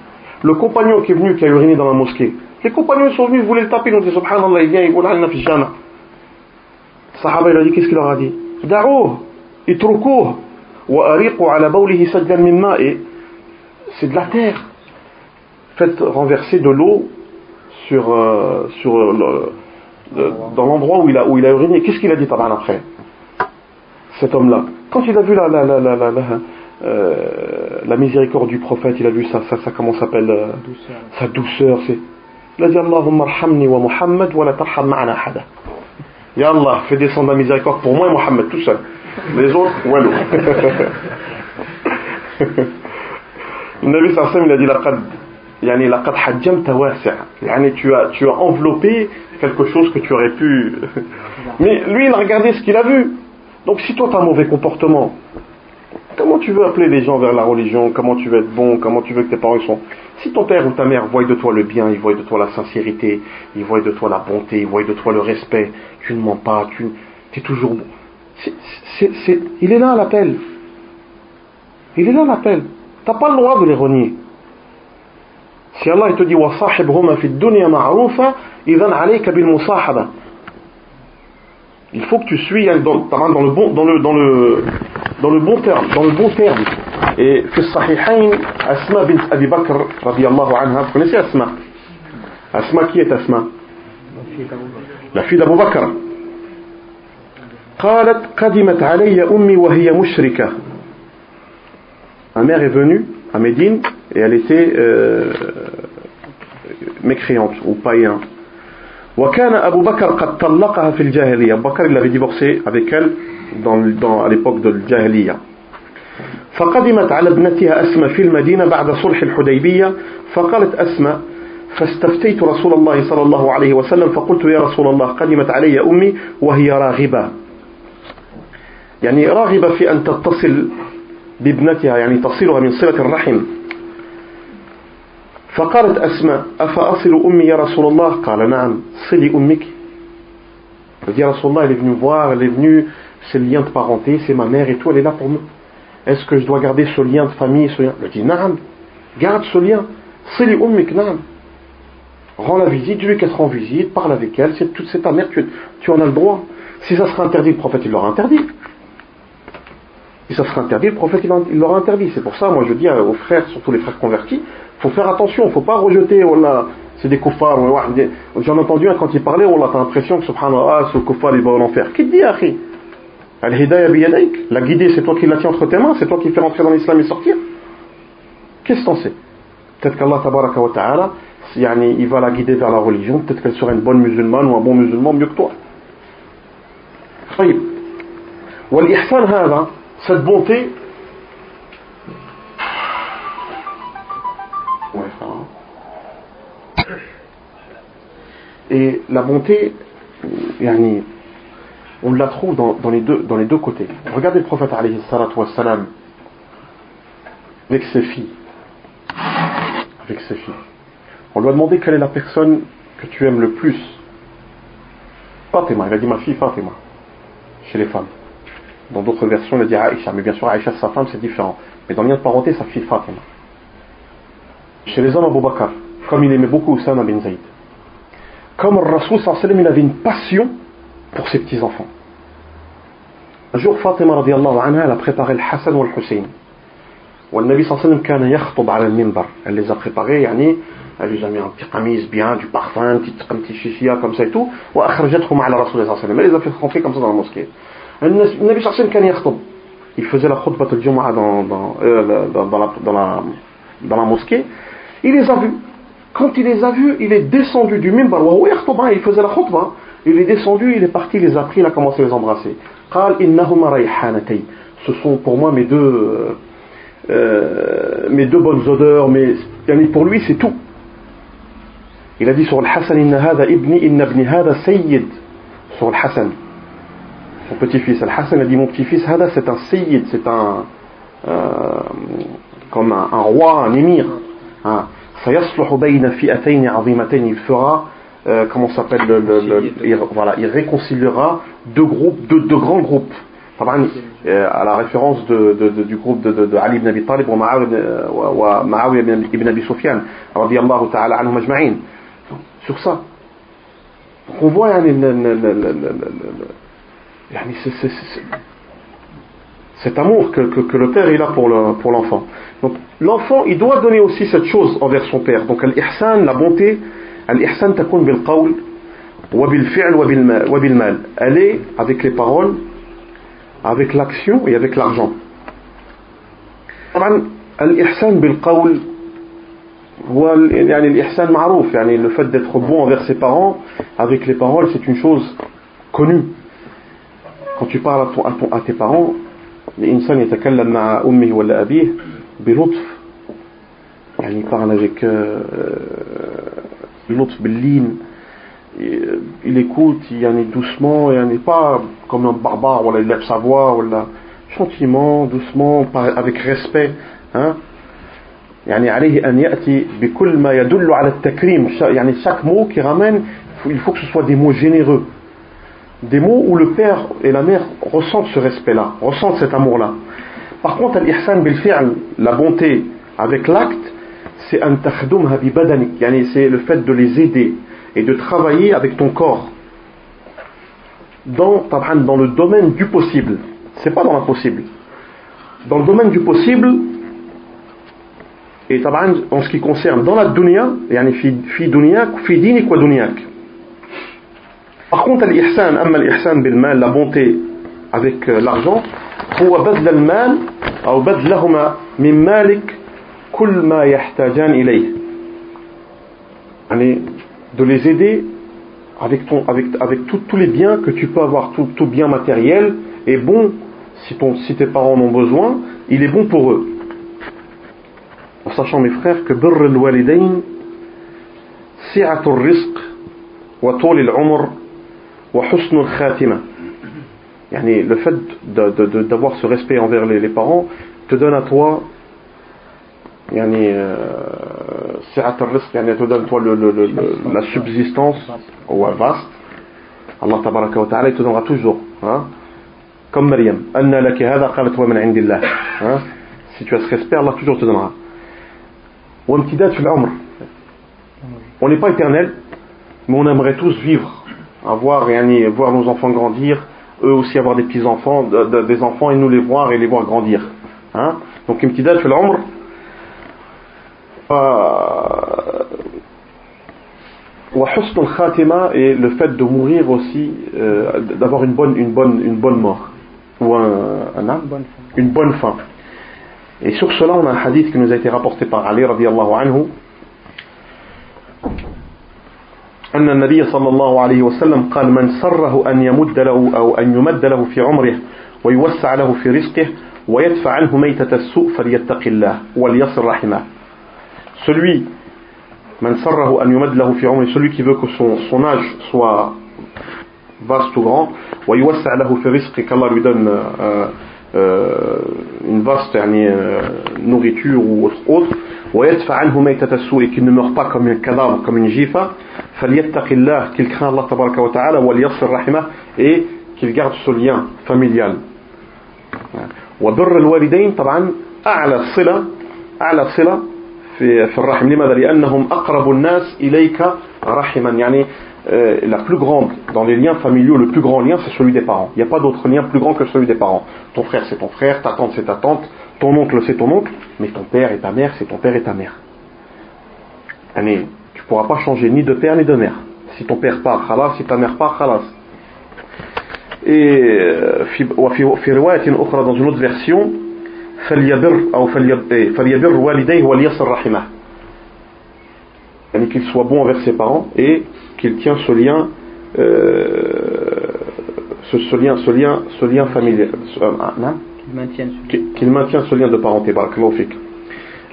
لو كومبانيون كي فنو كي يوريني دان الموسكي لي كومبانيون سو فنو يقولي التابي نو دي سبحان الله يبيان يقول علينا في الجامع الصحابة يلو دي كيس كيلو غادي دعوه اتركوه وأريقوا على بوله سجا من ماء سي دلا تيغ faites renverser de l'eau sur, euh, sur le, le, dans l'endroit où il a, où il a uriné qu'est-ce qu'il a dit Taban après cet homme-là? Quand il a vu la, la, la, la, la, la, euh, la miséricorde du prophète il a vu ça, ça, ça comment s'appelle euh, sa douceur c'est il a dit Allahumma arhamni wa Muhammad wa la tarham ma'ana hada Ya Allah, fais descendre la miséricorde pour moi et Mohammed tout seul. Les autres, walou. Le Nabi sallam il a dit laqad yani laqad hajjamta wasi'. Yani tu as tu as enveloppé quelque chose que tu aurais pu Mais lui il a regardé ce qu'il a vu. Donc si toi tu as un mauvais comportement, comment tu veux appeler les gens vers la religion? Comment tu veux être bon? Comment tu veux que tes parents sont si ton père ou ta mère voient de toi le bien, ils voient de toi la sincérité, ils voient de toi la bonté, ils voient de toi le respect, tu ne mens pas, tu es toujours bon. il est là l'appel. Il est là l'appel. Tu n'as pas le droit de les renier. Si Allah te dit il faut que tu suis dans, dans, le bon dans le dans le dans le bon terme dans le bon terme et في الصحيحين أسماء بنت أبي بكر رضي الله عنها vous connaissez Asma Asma qui est Asma la fille d'Abu Bakr قالت قدمت علي أمي وهي مشركة ma mère est venue à Médine et elle était euh, mécréante ou païen وكان أبو بكر قد طلقها في الجاهلية. أبو بكر il avait divorcé avec elle dans, dans, à l'époque de الجاهلية. فقدمت على ابنتها أسمى في المدينة بعد صلح الحديبية. فقالت أسمى فاستفتيت رسول الله صلى الله عليه وسلم. فقلت يا رسول الله قدمت علي أمي وهي راغبة. يعني راغبة في أن تتصل بابنتها يعني تصلها من صلة الرحم فقالت أسماء أفأصل أمي يا رسول الله قال نعم صلي أمك يا رسول الله elle est venue voir elle est venue c'est le lien de parenté c'est ma mère et tout elle est là pour moi est-ce que je dois garder ce lien de famille ce lien elle dit naam garde ce lien صلي أمك نعم rends la visite je vais qu'elle en visite parle avec elle c'est toute ta mère tu, tu en as le droit si ça sera interdit le prophète il l'aura interdit si ça sera interdit, le prophète il l'aura interdit. C'est pour ça, moi je dis aux frères, surtout les frères convertis, faut faire attention, il ne faut pas rejeter, voilà, c'est des kuffars, j'en ai entendu un quand il parlait, on a l'impression que subhanallah, ce kuffar il va en enfer. Qui te dit, akhi Al-hidayah biyadaik, la guidée c'est toi qui la tiens entre tes mains, c'est toi qui fais rentrer dans l'islam et sortir. Qu'est-ce que t'en sais Peut-être qu'Allah tabaraka wa ta'ala, il va la guider vers la religion, peut-être qu'elle sera une bonne musulmane ou un bon musulman mieux que toi. طيب والإحسان هذا cette bonté Et la bonté, on la trouve dans, les deux, côtés. Regardez le prophète wassalam, avec ses filles. Avec ses filles. On lui a demandé quelle est la personne que tu aimes le plus. Fatima, il a dit ma fille Fatima, chez les femmes. Dans d'autres versions, il a dit Aïcha, mais bien sûr Aïcha sa femme c'est différent. Mais dans le lien de parenté, sa fille Fatima. Chez les hommes, Abu Bakr, comme il aimait beaucoup Oussama bin Zayd comme Rasul sallam il avait une passion pour ses petits-enfants. Un jour, Fatima radiallahu anha, elle a préparé le Hassan ou le Hussein. والنبي صلى الله عليه وسلم كان يخطب على المنبر elle les a préparés يعني elle les a mis un petit camise bien du parfum un petit, un petit chichia comme ça et tout وأخرجتهم على رسول الله صلى الله عليه وسلم elle les a fait rentrer comme ça dans la mosquée Nabi Sarsim Khan Yakhtoub. Il faisait la khutbah de Jumu'ah dans, dans, euh, dans, dans, la, dans, la, dans la mosquée. Il les a vus. Quand il les a vus, il est descendu du mimbar. Hein, il faisait la khutbah. Il est descendu, il est parti, il les a pris, il a commencé à les embrasser. Ce sont pour moi mes deux, euh, mes deux bonnes odeurs, mais pour lui c'est tout. Il a dit sur le Hassan, inna hada ibni, inna ibni hada sayyid. Sur le Hassan son petit-fils. Le Hassan a dit mon petit-fils, hada c'est un sayyid, c'est un, euh, comme un, un, roi, un émir. Hein. il fera euh, comment s'appelle le, le, le, il, voilà il réconciliera deux groupes deux, deux grands groupes euh, à la référence de, de, de, du groupe de, Ali ibn Abi Talib ou Ma'awiya ibn Abi Sufyan ta'ala anhum ajma'in sur ça donc on voit yani, le, le, le, le, le, yani, c'est, c'est, c'est, cet amour que, le père est là pour l'enfant. Donc l'enfant, il doit donner aussi cette chose envers son père. Donc al-ihsan, la bonté, al-ihsan takun bil qawl wa bil fi'l wa bil mal. Elle est avec les paroles, avec l'action et avec l'argent. Al-ihsan bil qawl يعني الإحسان معروف يعني le fait d'être bon envers ses parents avec les paroles c'est une chose connue quand tu parles à, ton, à, ton, à tes parents الإنسان يتكلم مع أمه ولا أبيه بلطف يعني parle avec بلطف باللين il écoute يعني doucement يعني pas comme un barbare ولا il lève sa voix ولا gentiment doucement avec respect hein يعني عليه أن يأتي بكل ما يدل على التكريم يعني chaque mot qui ramène il faut que ce soit des mots généreux des mots où le père et la mère ressentent ce respect-là, ressentent cet amour-là. Par contre, al-ihsan bil la bonté avec l'acte, c'est un c'est le fait de les aider et de travailler avec ton corps dans, dans le domaine du possible. C'est pas dans l'impossible. Dans le domaine du possible, et en ce qui concerne dans la dunya, yani fi, dunyak, fi dinik wa dunyak. Par contre, l'ihsan, amma l'ihsan bil mal, la bonté avec euh, l'argent, هو بذل المال أو بذلهما من مالك كل ما يحتاجان إليه. يعني de les aider avec, ton, avec, avec tout, tous les biens que tu peux avoir, tout, tout bien matériel est bon si, ton, si tes parents en ont besoin, il est bon pour eux. En sachant mes frères que birr al-walidayn si'atul rizq wa tul al-umr le fait d'avoir ce respect envers les, parents te donne à toi euh, te donne à toi la subsistance vaste. Allah tabaraka wa te donnera toujours hein. comme Mariam hein. si tu as ce respect Allah toujours te donnera. On n'est pas éternel mais on aimerait tous vivre à voir, et voir nos enfants grandir, eux aussi avoir des petits-enfants, des enfants, et nous les voir et les voir grandir. Hein. Donc, une petite date, fait l'ombre. Euh, et le fait de mourir aussi, euh, d'avoir une bonne, une, bonne, une bonne mort, ou un, un, une bonne fin. Et sur cela, on a un hadith qui nous a été rapporté par Ali radiallahu anhu, أن النبي صلى الله عليه وسلم قال من سره أن يمد له أو أن يمد له في عمره ويوسع له في رزقه ويدفع عنه ميتة السوء فليتق الله وليصل رحمه. Celui من سره أن يمد له في عمره celui qui veut que son, son âge soit vaste ou grand ويوسع له في رزقه qu'Allah lui donne euh, euh, une vaste يعني, euh, nourriture ou autre, autre ويدفع عنه ميتة السوء et qu'il ne meurt pas comme un cadavre comme une الله qu'il craint Allah tabaraka wa ta'ala وليصل رحمه et qu'il garde ce lien familial وبر الوالدين طبعا أعلى الصلة أعلى الصلة في في الرحم لماذا لأنهم أقرب الناس إليك رحما يعني euh, la plus grande dans les liens familiaux le plus grand lien c'est celui des parents il n'y a pas d'autre lien plus grand que celui des parents ton frère c'est ton frère ta tante c'est ta tante ton oncle c'est ton oncle mais ton père et ta mère c'est ton père et ta mère Tu pourras pas changer ni de père ni de mère. Si ton père part, khalas, si ta mère part, khalas. Et euh, dans une autre version, eh, qu'il soit bon envers ses parents et qu'il tient ce lien euh, ce, ce, lien ce lien ce lien familial euh, hein? qu'il maintienne ce lien de parenté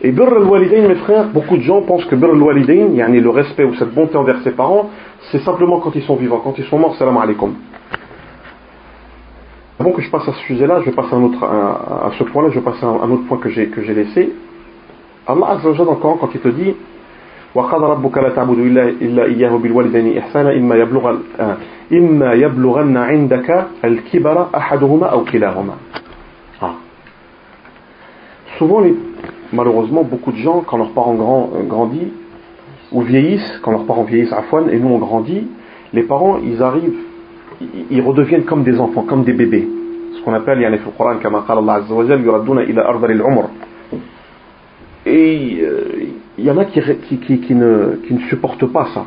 et birr al-walidain, mes frères, beaucoup de gens pensent que birr al-walidain, yani le respect ou cette bonté envers ses parents, c'est simplement quand ils sont vivants. Quand ils sont morts, salam alaikum. Avant que je passe à ce sujet-là, je vais passer à, un autre, à, ce point-là, je vais passer à un autre point que j'ai, que j'ai laissé. Allah Azza wa dans le Coran, quand il te dit وقال ربك لا تعبد إلا إياه بالوالدين إحسانا إما يبلغ إما يبلغن عندك الكبر أحدهما أو كلاهما. Ah. Souvent les malheureusement, beaucoup de gens, quand leurs parents euh, grandissent, ou vieillissent, quand leurs parents vieillissent à Fouane, et nous on grandit, les parents, ils arrivent, ils redeviennent comme des enfants, comme des bébés. Ce qu'on appelle, il y a le Coran, comme Allah Azza wa yuraduna ila. Et il y en a qui, ne, qui ne supportent pas ça.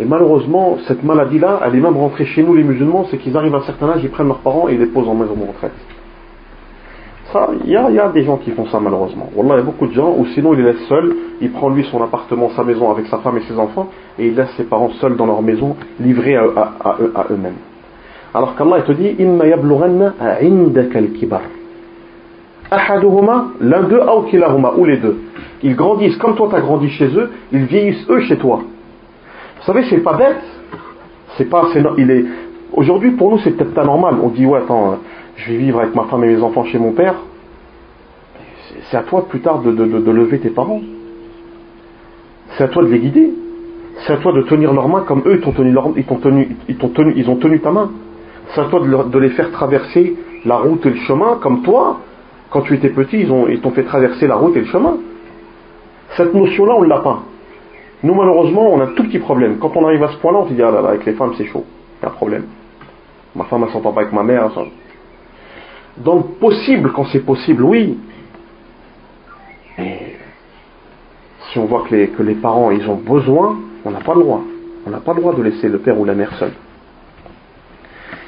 Et malheureusement, cette maladie-là, elle est même rentrée chez nous les musulmans, c'est qu'ils arrivent à un certain âge, ils prennent leurs parents et ils les posent en maison de retraite il y a, des gens qui font ça malheureusement. Wallah, il y a beaucoup de gens, ou sinon il les laisse seul, il prend lui son appartement, sa maison avec sa femme et ses enfants, et il laisse ses parents seuls dans leur maison, livrés à, eux-mêmes. Alors qu'Allah te dit, Imma yablughanna indaka al-kibar. Ahaduhuma, l'un d'eux, ou kilahuma, ou les deux. Ils grandissent comme toi t'as grandi chez eux, ils vieillissent eux chez toi. Vous savez, c'est pas bête. C'est pas, c'est, il est, aujourd'hui pour nous c'est peut-être pas normal. On dit, ouais, attends, je vais vivre avec ma femme et mes enfants chez mon père. C'est à toi plus tard de, lever tes parents. C'est à toi de les guider. C'est à toi de tenir leurs mains comme eux ils t'ont tenu, leur, ils ils t'ont tenu, ils ont tenu ta main. C'est à toi de, les faire traverser la route et le chemin comme toi, quand tu étais petit, ils, ont, ils t'ont fait traverser la route et le chemin. Cette notion-là, on ne l'a pas. Nous, malheureusement, on a un tout petit problème. Quand on arrive à ce point-là, on se dit, ah là là, avec les femmes, c'est chaud. Il y a un problème. Ma femme, elle s'entend pas avec ma mère. Ça... Donc, possible, quand c'est possible, oui. Et si on voit que les, que les parents, ils ont besoin, on n'a pas le droit. On n'a pas le droit de laisser le père ou la mère seul.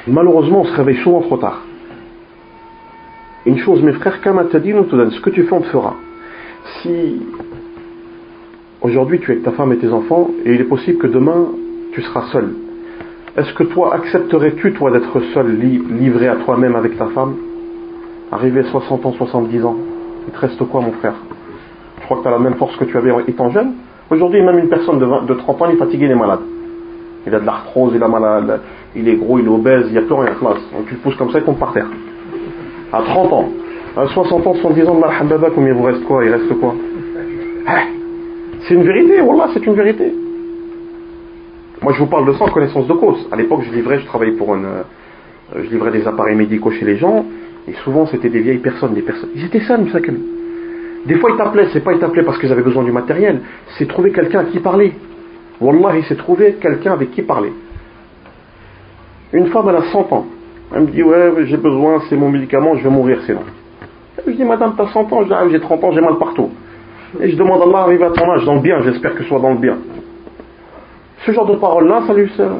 Malheureusement, on se réveille souvent trop tard. Une chose, mes frères, nous te donne. Ce que tu fais, on te fera. Si aujourd'hui tu es avec ta femme et tes enfants, et il est possible que demain tu seras seul, est-ce que toi, accepterais-tu, toi, d'être seul, livré à toi-même avec ta femme? Arrivé à 60 ans, 70 ans, il te reste quoi, mon frère? Tu crois que tu as la même force que tu avais étant jeune Aujourd'hui, même une personne de, 20, de 30 ans, il est fatigué, il est malade. Il a de l'arthrose, il, a malade, il est gros, il est obèse, il n'y a plus rien, classe. Donc tu le pousses comme ça, il tombe par terre. À 30 ans, à 60 ans, 70 ans, de combien vous reste quoi? Il reste quoi? C'est une vérité, Wallah, c'est une vérité. Moi, je vous parle de ça en connaissance de cause. À l'époque, je livrais, je travaillais pour une, je livrais des appareils médicaux chez les gens, et souvent, c'était des vieilles personnes, des personnes. Ils étaient seuls, ça Des fois, ils t'appelaient, c'est pas ils t'appelaient parce qu'ils avaient besoin du matériel, c'est trouver quelqu'un à qui parler. Wallah, il s'est trouvé quelqu'un avec qui parler. Une femme, elle a 100 ans. Elle me dit, ouais, j'ai besoin, c'est mon médicament, je vais mourir sinon. Je dis, madame, t'as 100 ans, j'ai 30 ans, j'ai mal partout. Et je demande à Allah, arrive à ton âge, dans le bien, j'espère que ce soit dans le bien. Ce genre de paroles-là, ça lui sert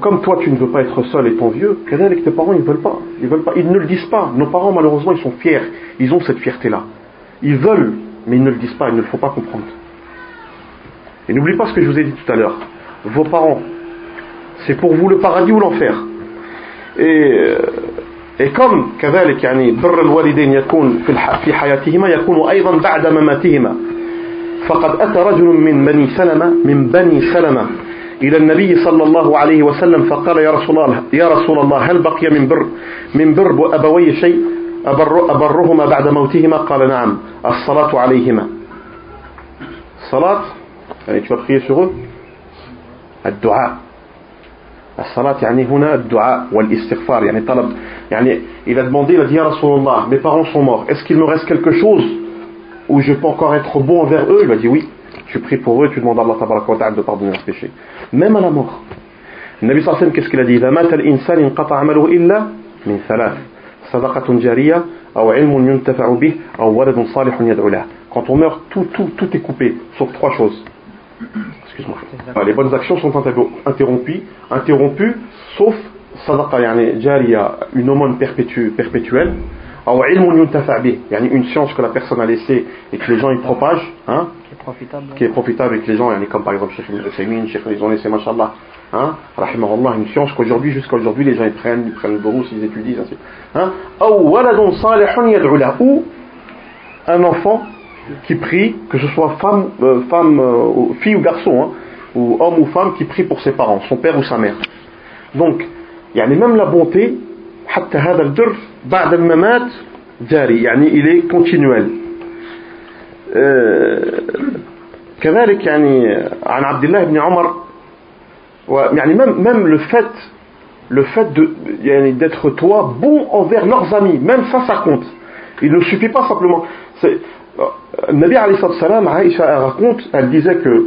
Comme toi, tu ne veux pas être seul étant vieux, avec tes parents, ils ne veulent pas. Ils veulent pas. Ils ne le disent pas. Nos parents, malheureusement, ils sont fiers. Ils ont cette fierté-là. Ils veulent, mais ils ne le disent pas. Il ne faut pas comprendre. Et n'oubliez pas ce que je vous ai dit tout à l'heure. Vos parents, c'est pour vous le paradis ou l'enfer. Et, et comme كذلك يعني بر الوالدين يكون في في حياتهما يكون أيضا بعد مماتهما فقد أتى رجل من بني سلمة من بني سلمة إلى النبي صلى الله عليه وسلم فقال يا رسول الله يا رسول الله هل بقي من بر من بر أبوي شيء؟ أبر أبرهما بعد موتهما؟ قال نعم الصلاة عليهما. الصلاة يعني شو شغل. الدعاء. الصلاة يعني هنا الدعاء والاستغفار يعني طلب يعني إذا demandé يا رسول الله mes parents sont morts est-ce qu'il me reste quelque chose où je peux encore être bon envers eux? Il m'a dit oui. Tu pries pour eux tu demandes à Allah de pardonner leurs péchés. même à la mort النبي صلى الله عليه وسلم qu'est-ce qu'il a dit إذا مات الإنسان انقطع عمله إلا من ثلاث صدقة جارية أو علم ينتفع به أو ولد صالح يدعو له quand on meurt tout, tout, tout est coupé sauf trois choses excuse-moi les bonnes actions sont interrompues interrompues sauf sadaqa yani jariya une aumône perpétuelle أو علم ينتفع به يعني une science que la personne a laissée et que les gens y propagent hein, qui est Qui est profitable avec les gens, comme par exemple Cheikh Al-Husaymin, Cheikh Al-Isoné, c'est machallah. Hein, rahimahullah, une science qu'aujourd'hui, jusqu'à aujourd'hui, les gens ils prennent, ils prennent le bourreau, ils étudient, ainsi. Hein? Ou un enfant qui prie, que ce soit femme, euh, femme euh, fille ou garçon, hein, ou homme ou femme qui prie pour ses parents, son père ou sa mère. Donc, il y a même la bonté, il est continuel. كذلك يعني عن عبد الله بن عمر يعني même, même le fait le fait de يعني d'être toi bon envers leurs amis même ça ça compte il ne suffit pas simplement Nabi alayhi salam Aïcha elle raconte elle disait que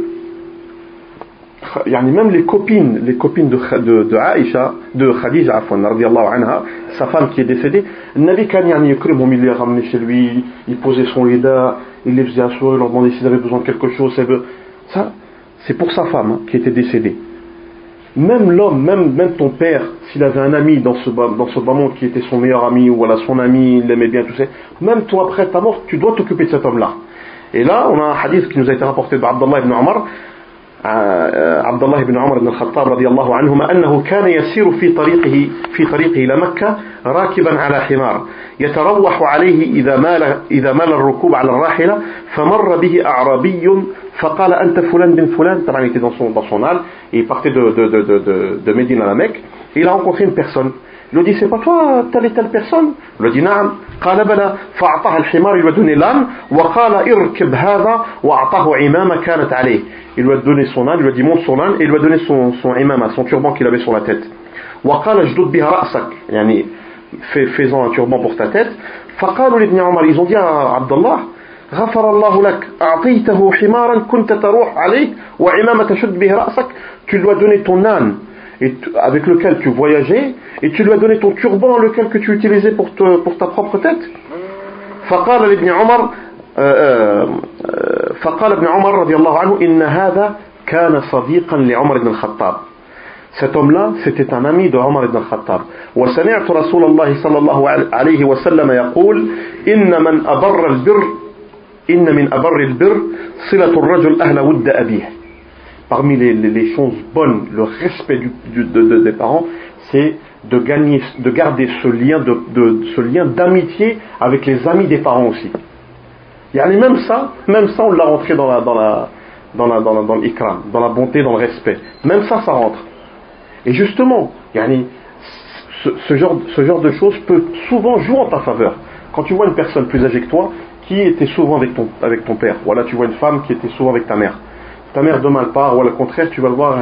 même les copines, les copines de, de, de Aïcha, de Khadija, anha, sa femme qui est décédée, Nabi Khan il les ramené chez lui, il posait son lida, il les faisait asseoir, il leur demandait s'ils avaient besoin de quelque chose. Ça, c'est pour sa femme hein, qui était décédée. Même l'homme, même, même ton père, s'il avait un ami dans ce, dans ce bas qui était son meilleur ami, ou voilà, son ami, il l'aimait bien, tout ça, même toi après ta mort, tu dois t'occuper de cet homme-là. Et là, on a un hadith qui nous a été rapporté par Abdullah ibn Omar, عبد الله بن عمر بن الخطاب رضي الله عنهما أنه كان يسير في طريقه في طريقه إلى مكة راكبا على حمار. يتروح عليه إذا مال إذا مال الركوب على الراحلة فمر به أعرابي فقال أنت فلان بن فلان. طبعا il était dans son dans son âle il partait de de personne. Lui dit, c'est pas toi, telle et telle personne Il lui dit, نعم قال بلى فأعطاه الحمار il lui a donné l'âne وقال اركب هذا وأعطاه عمامة كانت عليه il lui a donné son âne, il lui a dit monte son âne et il lui a donné son, son imama, son turban qu'il avait sur la tête وقال اجدد بها رأسك يعني fais-en un turban pour ta tête فقالوا لابن عمر ils ont dit à Abdallah غفر الله لك أعطيته حمارا كنت تروح عليه وعمامة تشد به رأسك tu lui as donné ton âne avec lequel tu voyageais et tu lui as donné ton turban lequel que tu utilisais pour, pour ta propre tête فقال لابن عمر فقال ابن عمر رضي الله عنه إن هذا كان صديقا لعمر بن الخطاب Cet homme-là, c'était un ami de Omar ibn al-Khattab. وسمعت رسول الله صلى الله عليه وسلم يقول إن من أبر البر إن من أبر البر صلة الرجل أهل ود أبيه parmi les, choses bonnes, le respect des parents, c'est de gagner, de garder ce lien, d'amitié avec les amis des parents aussi. Même ça, même ça, on l'a rentré dans la, dans la, dans la, dans, la, la bonté, dans le respect. Même ça, ça rentre. Et justement, genre, ce genre de choses peut souvent jouer en ta faveur. Quand tu vois une personne plus âgée que toi, qui était souvent avec ton, avec ton père, voilà, tu vois une femme qui était souvent avec ta mère ta mère de mal part, ou au contraire, tu vas le voir.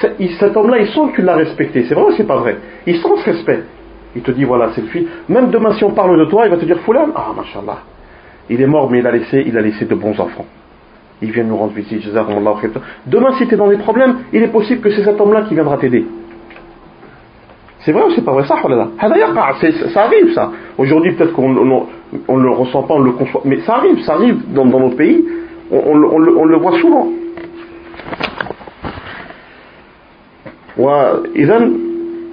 Cet homme-là, il sent que tu l'as respecté. C'est vrai ou c'est pas vrai? Il sent ce respect. Il te dit, voilà, c'est le fils. Même demain, si on parle de toi, il va te dire, Foulan, ah, machallah. Il est mort, mais il a laissé, il a laissé de bons enfants. Il vient nous rendre visite, Demain, si tu es dans des problèmes, il est possible que c'est cet homme-là qui viendra t'aider. C'est vrai ou c'est pas vrai ça Ça arrive ça. Aujourd'hui peut-être qu'on ne le ressent pas, on le conçoit. Mais ça arrive, ça arrive dans, dans nos pays. On, on, on, le, on, le, voit souvent. وإذا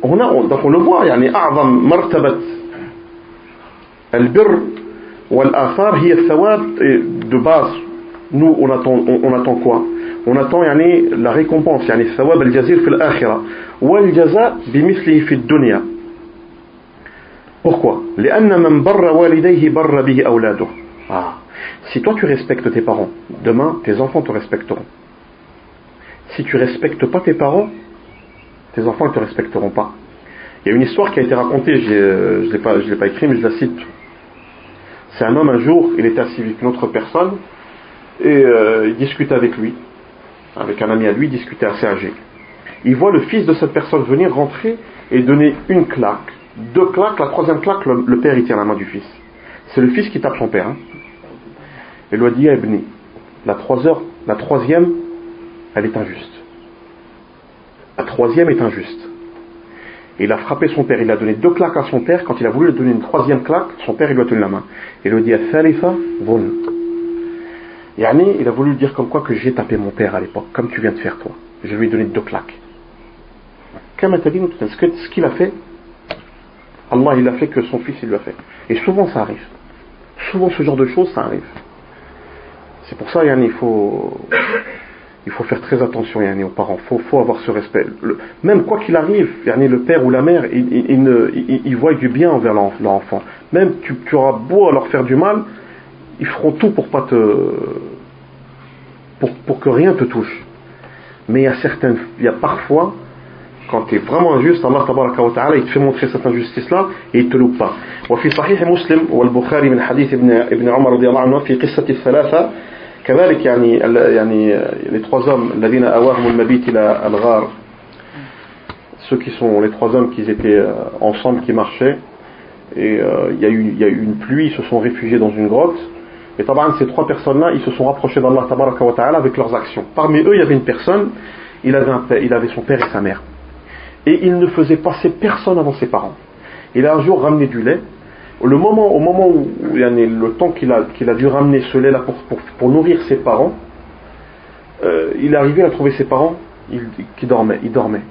هنا donc on le voit يعني أعظم مرتبة البر والآثار هي الثواب de base nous on attend on, on attend quoi on attend يعني la récompense يعني الثواب الجزيل في الآخرة والجزاء بمثله في الدنيا Pourquoi لأن من بر والديه بر به أولاده ah. Si toi tu respectes tes parents, demain tes enfants te respecteront. Si tu respectes pas tes parents, tes enfants ne te respecteront pas. Il y a une histoire qui a été racontée, je ne l'ai pas, pas écrit, mais je la cite. C'est un homme un jour, il était assis avec une autre personne, et euh, il discute avec lui avec un ami à lui, discutait assez âgé. Il voit le fils de cette personne venir rentrer et donner une claque, deux claques, la troisième claque, le, père il tient la main du fils. C'est le fils qui tape son père. Hein. Et lui a dit, Ebni, la, la troisième, elle est injuste. La troisième est injuste. Et il a frappé son père, il a donné deux claques à son père. Quand il a voulu lui donner une troisième claque, son père il lui a tenu la main. Et il lui a dit, Thalitha, Yani, il a voulu dire comme quoi que j'ai tapé mon père à l'époque, comme tu viens de faire toi. Je lui ai donné deux claques. Ce qu'il a fait, Allah il a fait que son fils il lui a fait. Et souvent ça arrive. Souvent ce genre de choses ça arrive. C'est pour ça yani, il faut il faut faire très attention yani, aux parents. Il faut, faut, avoir ce respect. même quoi qu'il arrive, yani, le père ou la mère, ils, ils, ils, voient du bien envers leur, enfant. Même tu, tu auras beau leur faire du mal, ils feront tout pour pas te pour, pour que rien te touche. Mais il y a il y a parfois, quand tu es vraiment injuste, Allah tabaraka wa ta'ala, il te fait montrer cette injustice-là et il te loupe pas. وفي صحيح مسلم والبخاري من حديث ابن ابن عمر رضي الله عنه في قصة الثلاثة كذلك يعني يعني les trois hommes الذين أواهم المبيت إلى الغار ceux qui sont les trois hommes qui étaient euh, ensemble qui marchaient et euh, il y, a eu, il y a eu une pluie ils se sont réfugiés dans une grotte Et tabarn, ces trois personnes-là, ils se sont rapprochés d'Allah ta'ala avec leurs actions. Parmi eux, il y avait une personne, il avait, un il avait son père et sa mère. et il ne faisait passer personne avant ses parents. Il a un jour ramené du lait. Moment, au moment où, il le temps qu'il a, qu'il a dû ramener ce lait-là pour, pour, nourrir ses parents, euh, il est arrivé à trouver ses parents qui dormaient. Ils dormaient.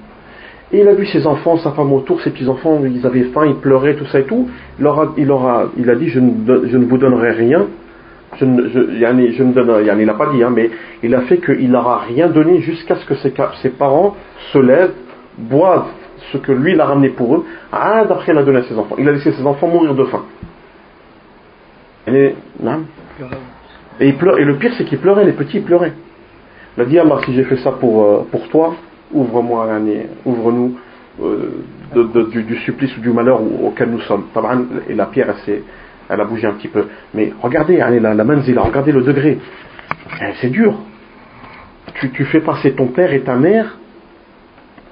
Et il a vu ses enfants, sa femme autour, ses petits-enfants, ils avaient faim, ils pleuraient, tout ça et tout. Il, leur a, il, il a dit je ne, je ne vous donnerai rien je ne, je, ne il n'a pas dit, hein, mais il a fait qu'il n'aura rien donné jusqu'à ce que ses, parents se lèvent, boivent ce que lui il a ramené pour eux, d'après il a donné à ses enfants. Il a laissé ses enfants mourir de faim. Et, et, le pire c'est qu'il pleurait, les petits pleuraient. Il a dit, ah, si j'ai fait ça pour, euh, pour toi, ouvre-moi, ouvre-nous euh, du, du, supplice ou du malheur auquel nous sommes. Et la pierre, elle elle a bougé un petit peu. Mais regardez, allez, la, la manzila, regardez le degré. Eh, c'est dur. Tu, tu fais passer ton père et ta mère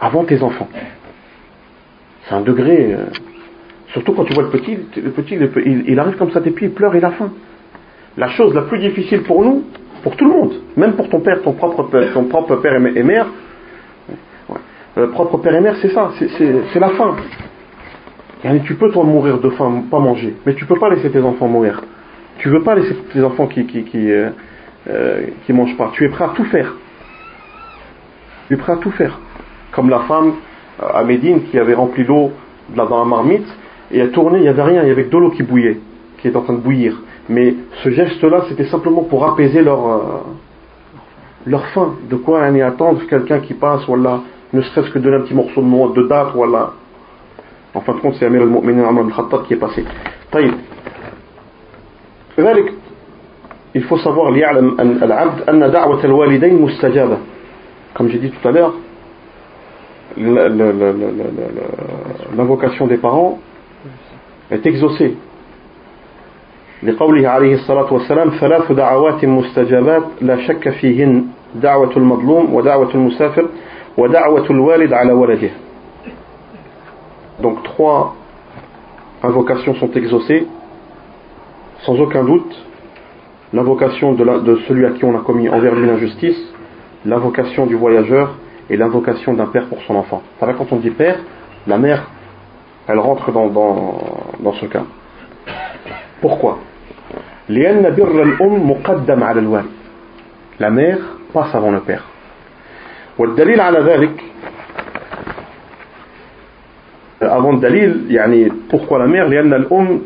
avant tes enfants. C'est un degré. Euh, surtout quand tu vois le petit, le petit, il, arrive comme ça, et puis il pleure, il a faim. La chose la plus difficile pour nous, pour tout le monde, même pour ton père, ton propre père, ton propre père et mère, ouais, propre père et mère, c'est ça, c'est la faim tu peux toi mourir de faim, pas manger, mais tu peux pas laisser tes enfants mourir. Tu veux pas laisser tes enfants qui qui qui, euh, euh, qui mangent pas. Tu es prêt à tout faire. Tu es prêt à tout faire. Comme la femme euh, à Médine qui avait rempli l'eau dans la marmite et a tourné, il n'y avait rien, il y avait que de l'eau qui bouillait, qui est en train de bouillir. Mais ce geste-là, c'était simplement pour apaiser leur leur faim. De quoi aller attendre quelqu'un qui passe, voilà, ne serait-ce que donner un petit morceau de, de date, voilà en fin de compte, c'est Amir al-Mu'minin Amr al-Khattab qui est passé. طيب. ذلك il faut savoir ليعلم العبد أن دعوة الوالدين مستجابة. Comme j'ai dit tout à l'heure, l'invocation des parents est exaucée. لقوله عليه الصلاة والسلام ثلاث دعوات مستجابات لا شك فيهن دعوة المظلوم ودعوة المسافر ودعوة الوالد على ولده Donc trois invocations sont exaucées, sans aucun doute. L'invocation de, celui à qui on a commis envers lui l'injustice, l'invocation du voyageur et l'invocation d'un père pour son enfant. Ça quand on dit père, la mère, elle rentre dans, dans, ce cas. Pourquoi La mère passe avant le père. avant dalil يعني pourquoi la mère لأن الأم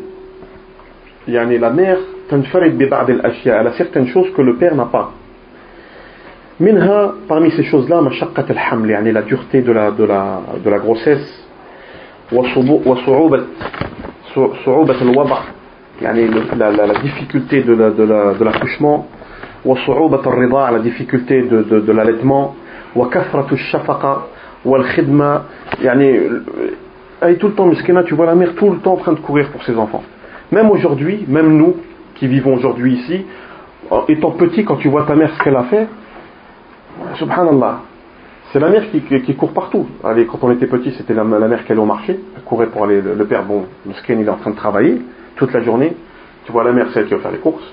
يعني la mère تنفرد ببعض الأشياء elle a certaines choses que le père n'a pas منها parmi ces choses-là مشقة الحمل يعني la dureté de la, de la, de la grossesse وصعوبة صعوبة الوضع يعني la, la, la difficulté de la, de la, de l'accouchement وصعوبة الرضاع la difficulté de, de, de l'allaitement وكثرة الشفقة والخدمة يعني elle est tout le temps miskina, tu vois la mère tout le temps en train de courir pour ses enfants. Même aujourd'hui, même nous qui vivons aujourd'hui ici, étant petit, quand tu vois ta mère ce qu'elle a fait, subhanallah, c'est la mère qui, court partout. Allez, quand on était petit, c'était la, mère qui allait au marché, elle courait pour aller, le, père, bon, le skin, est en train de travailler toute la journée. Tu vois la mère, celle qui va faire les courses,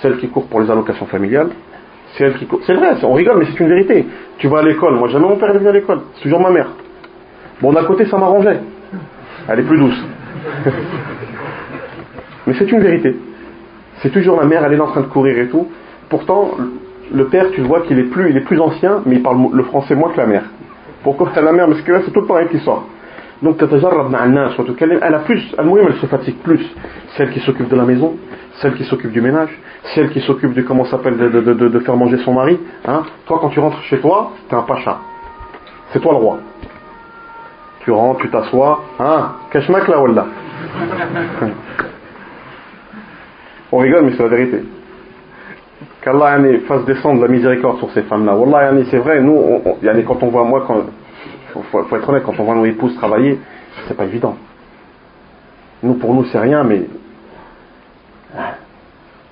celle qui court pour les allocations familiales, c'est. C'est vrai, on rigole, mais c'est une vérité. Tu vas à l'école, moi jamais mon père est venu à l'école, c'est toujours ma mère. Bon, d'un côté, ça m'arrangeait. Elle est plus douce. Mais c'est une vérité. C'est toujours la mère, elle est en train de courir et tout. Pourtant, le père, tu vois qu'il est plus, il est plus ancien, mais il parle le français moins que la mère. Pourquoi la mère Parce que là, c'est tout le temps elle qui sort. Donc, elle a plus, elle se fatigue plus. Celle qui s'occupe de la maison, celle qui s'occupe du ménage, celle qui s'occupe de comment s'appelle de, faire manger son mari. Hein. Toi, quand tu rentres chez toi, t'es un pacha. C'est toi le roi tu rentres, tu t'assois, hein, kashmak wallah. On rigole, mais c'est la vérité. Qu'Allah fasse descendre la miséricorde sur ces femmes-là. Wallah, c'est vrai, nous, on, quand on voit, moi, quand, faut, être honnête, quand on voit nos épouses travailler, c'est pas évident. Nous, pour nous, c'est rien, mais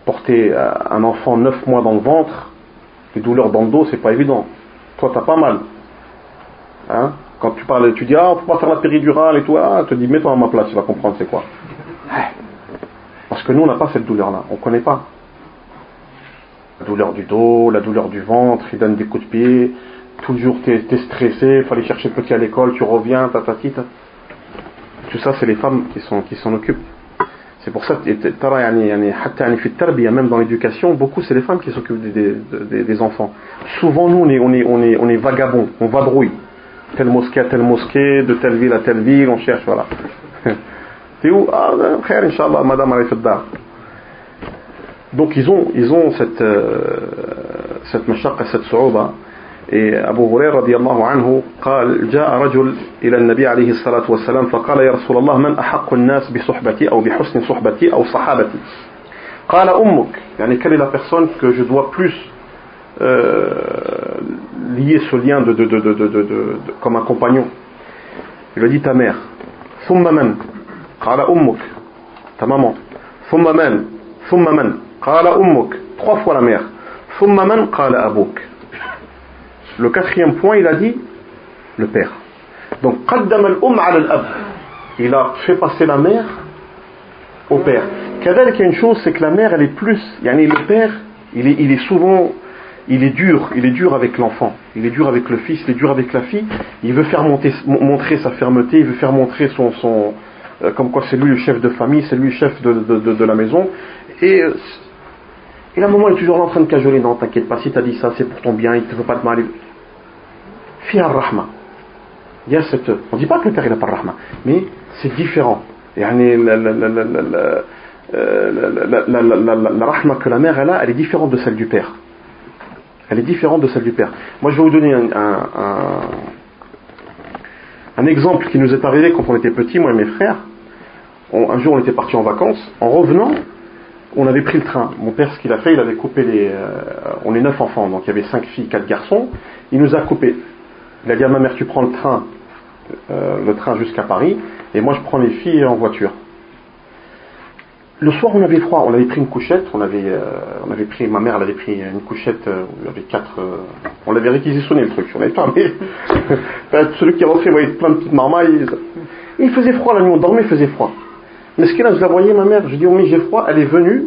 porter euh, un enfant neuf mois dans le ventre, les douleurs dans le dos, c'est pas évident. Toi, t'as pas mal. Hein? Quand tu parles, tu dis, ah, on peut pas faire la péridurale et tout, ah, te dis, mets-toi à ma place, tu vas comprendre c'est quoi. Parce que nous, on n'a pas cette douleur-là, on connaît pas. La douleur du dos, la douleur du ventre, il donne des coups de pied, toujours t'es es stressé, il faut aller chercher le petit à l'école, tu reviens, tatati. Tout ça, c'est les femmes qui s'en qui occupent. C'est pour ça même dans l'éducation, beaucoup c'est les femmes qui s'occupent des, des, enfants. Souvent nous on est, on est, on est, on est vagabonds, on vadrouille. Telle mosquée à telle mosquée, de telle ville à telle ville, on cherche, voilà. T'es où? Ah, frère, Inch'Allah, madame Arifadda. Donc ils ont, ils ont cette, euh, cette mashaqqa, cette su'uba. Et Abu Huraira radiallahu anhu قال جاء رجل إلى النبي عليه الصلاة والسلام فقال يا رسول الله من أحق الناس بصحبتي أو بحسن صحبتي أو صحابتي قال أمك يعني quelle est la personne que je dois plus euh, lier ce lien de, de, de, de, de, de, de comme un compagnon il lui dit ta mère ثم من قال أمك ta maman ثم من ثم من Qala ummuk. Trois fois la mère. Le quatrième point, il a dit le père. Donc, al-um al-ab. Il a fait passer la mère au père. Kadal, il y a une chose, c'est que la mère, elle est plus. Yani le père, il est, il est souvent. Il est dur, il est dur avec l'enfant, il est dur avec le fils, il est dur avec la fille. Il veut faire monter, montrer sa fermeté, il veut faire montrer son, son, euh, comme quoi c'est lui le chef de famille, c'est lui le chef de, de, de, de la maison. Et euh, et moment, il est toujours en train de cajoler. Non, t'inquiète pas, si t'as dit ça, c'est pour ton bien, il te veut pas de mal. Fiar rahma. Il y a cette. On dit pas que le père, n'a pas de rahma, mais c'est différent. La, rahma que la mère, elle a, elle est différente de celle du père. Elle est différente de celle du père. Moi, je vais vous donner un, un exemple qui nous est arrivé quand on était petits, moi et mes frères. un jour, on était partis en vacances. En revenant, on avait pris le train. Mon père, ce qu'il a fait, il avait coupé les. Euh, on est neuf enfants, donc il y avait cinq filles, quatre garçons. Il nous a coupé. Il a dit à ma mère, tu prends le train, euh, le train jusqu'à Paris, et moi je prends les filles en voiture. Le soir, on avait froid. On avait pris une couchette. On avait, euh, on avait pris. Ma mère, elle avait pris une couchette. y avait quatre. on l'avait réquisitionné le truc. On avait pas. Mais celui qui rentrait, voyait plein de petites marmailles. Il faisait froid la nuit. On dormait, il faisait froid. Mais qu'elle je la voyais, ma mère, je dis, oh mais j'ai froid, elle est venue,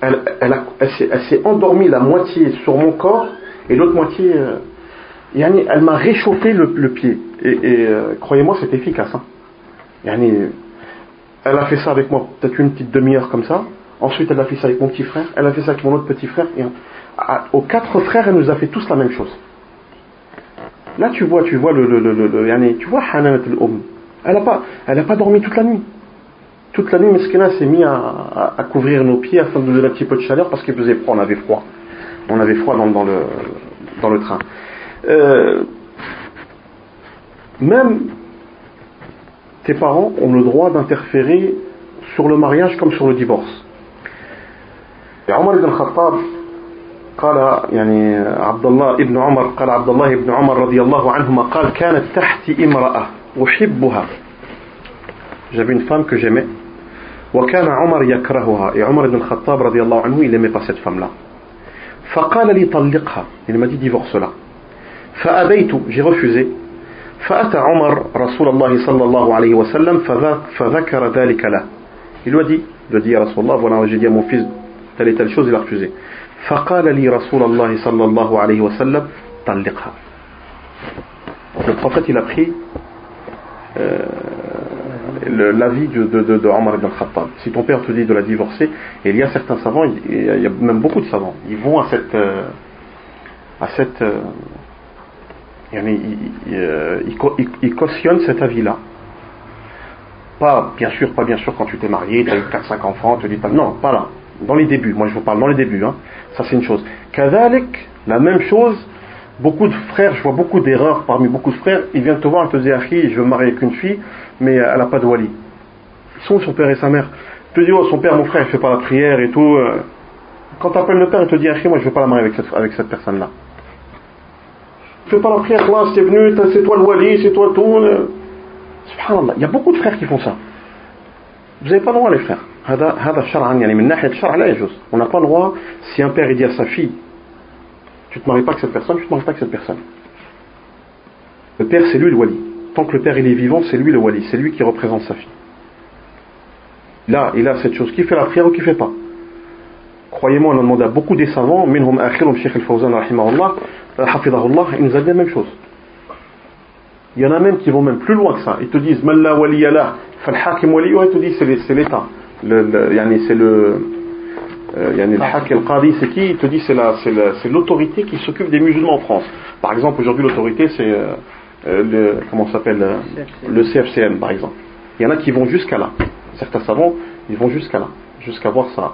elle, elle, elle s'est endormie la moitié sur mon corps, et l'autre moitié, euh, elle m'a réchauffé le, pied. Et, euh, croyez-moi, c'est efficace. Hein. elle a fait ça avec moi, peut-être une petite demi-heure comme ça. Ensuite, elle a fait ça avec mon petit frère, elle a fait ça avec mon autre petit frère. Et, aux quatre frères, elle nous a fait tous la même chose. Là, tu vois, tu vois le, le, le, le tu vois al-Um. Elle n'a pas, elle pas dormi toute la nuit toute la nuit, Meskina s'est mis à, à, couvrir nos pieds afin de nous donner un petit peu de chaleur parce qu'il faisait froid, on avait froid. On avait froid dans, dans, le, dans le train. Euh, même tes parents ont le droit d'interférer sur le mariage comme sur le divorce. Et Omar ibn Khattab قال يعني عبد الله ابن عمر قال عبد الله ابن عمر رضي الله عنهما قال كانت تحتي امرأة أحبها j'avais une femme que j'aimais وكان عمر يكرهها. عمر بن الخطاب رضي الله عنه لم يقصد فملا فقال لي طلقها. يعني ما دي ديفورس لا فأبيت جي رفوزي فأتى عمر رسول الله صلى الله عليه وسلم فذكر ذلك له. il lui a dit de dire à رسول الله voilà j'ai dit à mon fils telle et telle chose il a refusé. فقال لي رسول الله صلى الله عليه وسلم طلقها. Le prophète il a pris euh, l'avis de, de, de, Omar ibn Khattab. Si ton père te dit de la divorcer, il y a certains savants, il y a même beaucoup de savants, ils vont à cette, euh, à cette, euh, ils, euh, ils, ils, cautionnent cet avis-là. Pas, bien sûr, pas bien sûr quand tu t'es marié, tu as eu 4-5 enfants, tu dis pas, non, pas là. Dans les débuts, moi je vous parle dans les débuts, hein. ça c'est une chose. Kazalik, la même chose, beaucoup de frères, je vois beaucoup d'erreurs parmi beaucoup de frères, ils viennent te voir et te disent, je veux me marier avec une fille, mais elle n'a pas de wali. Ils sont son père et sa mère. Tu te dis, oh, son père, mon frère, il fait pas la prière et tout. Euh. Quand tu appelles le père, il te dit, moi, je veux pas la marier avec cette, avec cette personne-là. Tu fais pas la prière, toi, c'est venu, c'est toi le wali, c'est toi tout. Subhanallah. Il y a beaucoup de frères qui font ça. Vous n'avez pas le droit, les frères. On n'a pas le droit, si un père dit à sa fille, tu ne te maries pas avec cette personne, tu ne te maries pas avec cette personne. Le père, c'est lui le wali. Tant que le père il est vivant, c'est lui le wali, c'est lui qui représente sa fille. Là, il a cette chose, qui fait la prière ou qui fait pas. Croyez-moi, on a demandé à beaucoup des savants, minhum akhirum Sheikh al-Fawzan, rahimahullah, hafidahullah, ils nous a dit la même chose. Il y en a même qui vont même plus loin que ça. Ils te disent, Malla waliyuha, ils te disent, c'est l'État. C'est le, euh, le hak al-qadi, c'est qui Il te dit, c'est l'autorité qui s'occupe des musulmans en France. Par exemple, aujourd'hui, l'autorité, c'est, euh, euh, le, comment s'appelle Le CFCM, par exemple. Il y en a qui vont jusqu'à là. Certains savants, ils vont jusqu'à là, jusqu'à voir ça.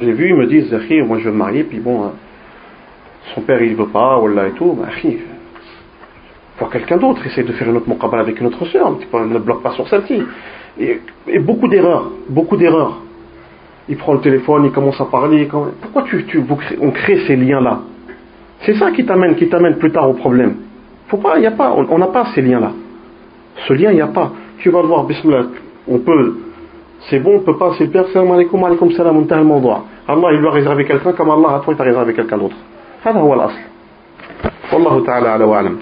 J'ai vu, ils me disent, moi je veux me marier, puis bon, son père il veut pas, ou là et tout, bah, voir quelqu'un d'autre, essaye de faire une autre muqabala avec une autre soeur, ne bloque pas sur celle-ci. Et, beaucoup d'erreurs, beaucoup d'erreurs Il prend le téléphone, il commence à parler. Pourquoi tu, tu, on crée ces liens-là C'est ça qui t'amène, qui t'amène plus tard au problème. Faut pas, y a pas, on n'a pas ces liens-là. Ce lien, il n'y a pas. Tu vas le voir, bismillah, on peut, c'est bon, on peut pas, c'est le père, salam alaikum, alaikum salam, on Allah, il lui a réservé quelqu'un comme Allah, à toi, il t'a réservé quelqu'un d'autre. هذا هو الأصل والله تعالى على وأعلم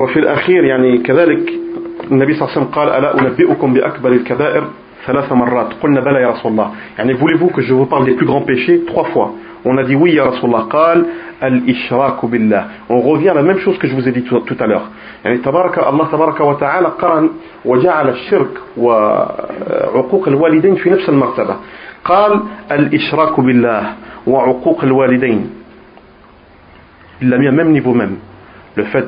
وفي الأخير يعني كذلك النبي صلى الله عليه وسلم قال ألا أنبئكم بأكبر الكبائر ثلاث مرات؟ قلنا بلى يا رسول الله. يعني voulez-vous que je vous parle des plus grands péchés trois fois? On a dit oui ya Rasulallah قال الإشراك بالله on revient à la même chose que je vous ai dit tout à l'heure. يعني تبارك الله تبارك وتعالى قرن وجعل الشرك وعقوق الوالدين في نفس المرتبة قال الإشراك بالله وعقوق الوالدين il l'a mis à même niveau même. Le fait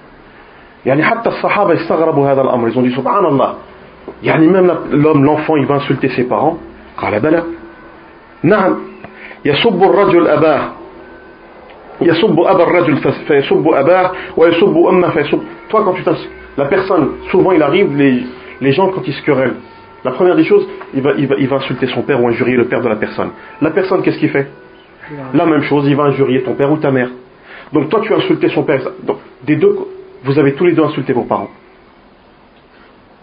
يعني حتى الصحابة استغربوا هذا الأمر ils ont dit سبحان الله يعني même l'homme l'enfant il va insulter ses parents قال بلى نعم يسب الرجل أباه يسب أبا الرجل فيسب أباه ويسب أمه فيسب toi quand tu la personne souvent il arrive les, les gens quand ils se querellent la première des choses il va, il, va, il va insulter son père ou injurier le père de la personne la personne qu'est-ce qu'il fait la même chose il va injurier ton père ou ta mère donc toi tu as insulté son père donc des deux vous avez tous les deux insulté vos parents.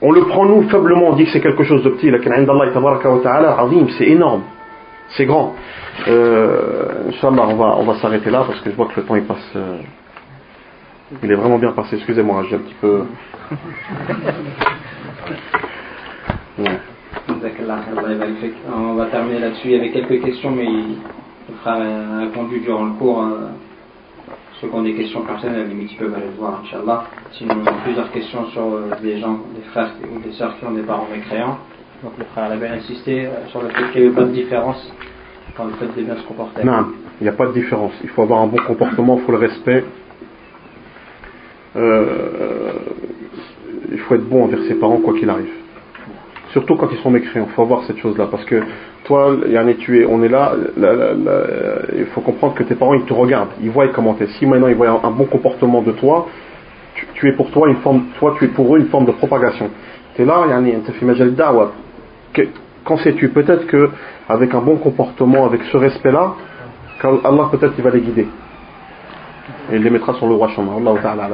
On le prend nous faiblement, on dit que c'est quelque chose de petit, c'est énorme, c'est grand. Euh, Inch'Allah, on va, on va s'arrêter là parce que je vois que le temps il passe. Euh, il est vraiment bien passé, excusez-moi, j'ai un petit peu. Ouais. On va terminer là-dessus avec quelques questions, mais il sera répondu durant le cours. Ceux qui ont des questions personnelles, à la limite, ils peuvent aller le voir, Inch'Allah. Sinon, on a plusieurs questions sur euh, des gens, des frères ou des sœurs qui ont des parents mécréants. Donc le frère a bien insisté euh, sur le fait qu'il n'y avait pas de différence dans le fait de bien se comporter. Non, il n'y a pas de différence. Il faut avoir un bon comportement, il faut le respect. Euh, il faut être bon envers ses parents, quoi qu'il arrive. Surtout quand ils sont mécréants, il faut avoir cette chose-là. Parce que toi, Yann, tu es, on est là, il faut comprendre que tes parents, ils te regardent, ils voient comment tu es. Si maintenant ils voient un, bon comportement de toi, tu, es pour toi une forme, toi tu es pour eux une forme de propagation. Tu es là, Yann, tu fais Qu'en sais-tu? Peut-être que avec un bon comportement, avec ce respect-là, Allah peut-être il va les guider. Et il les mettra sur le roi chemin. Allah ta'ala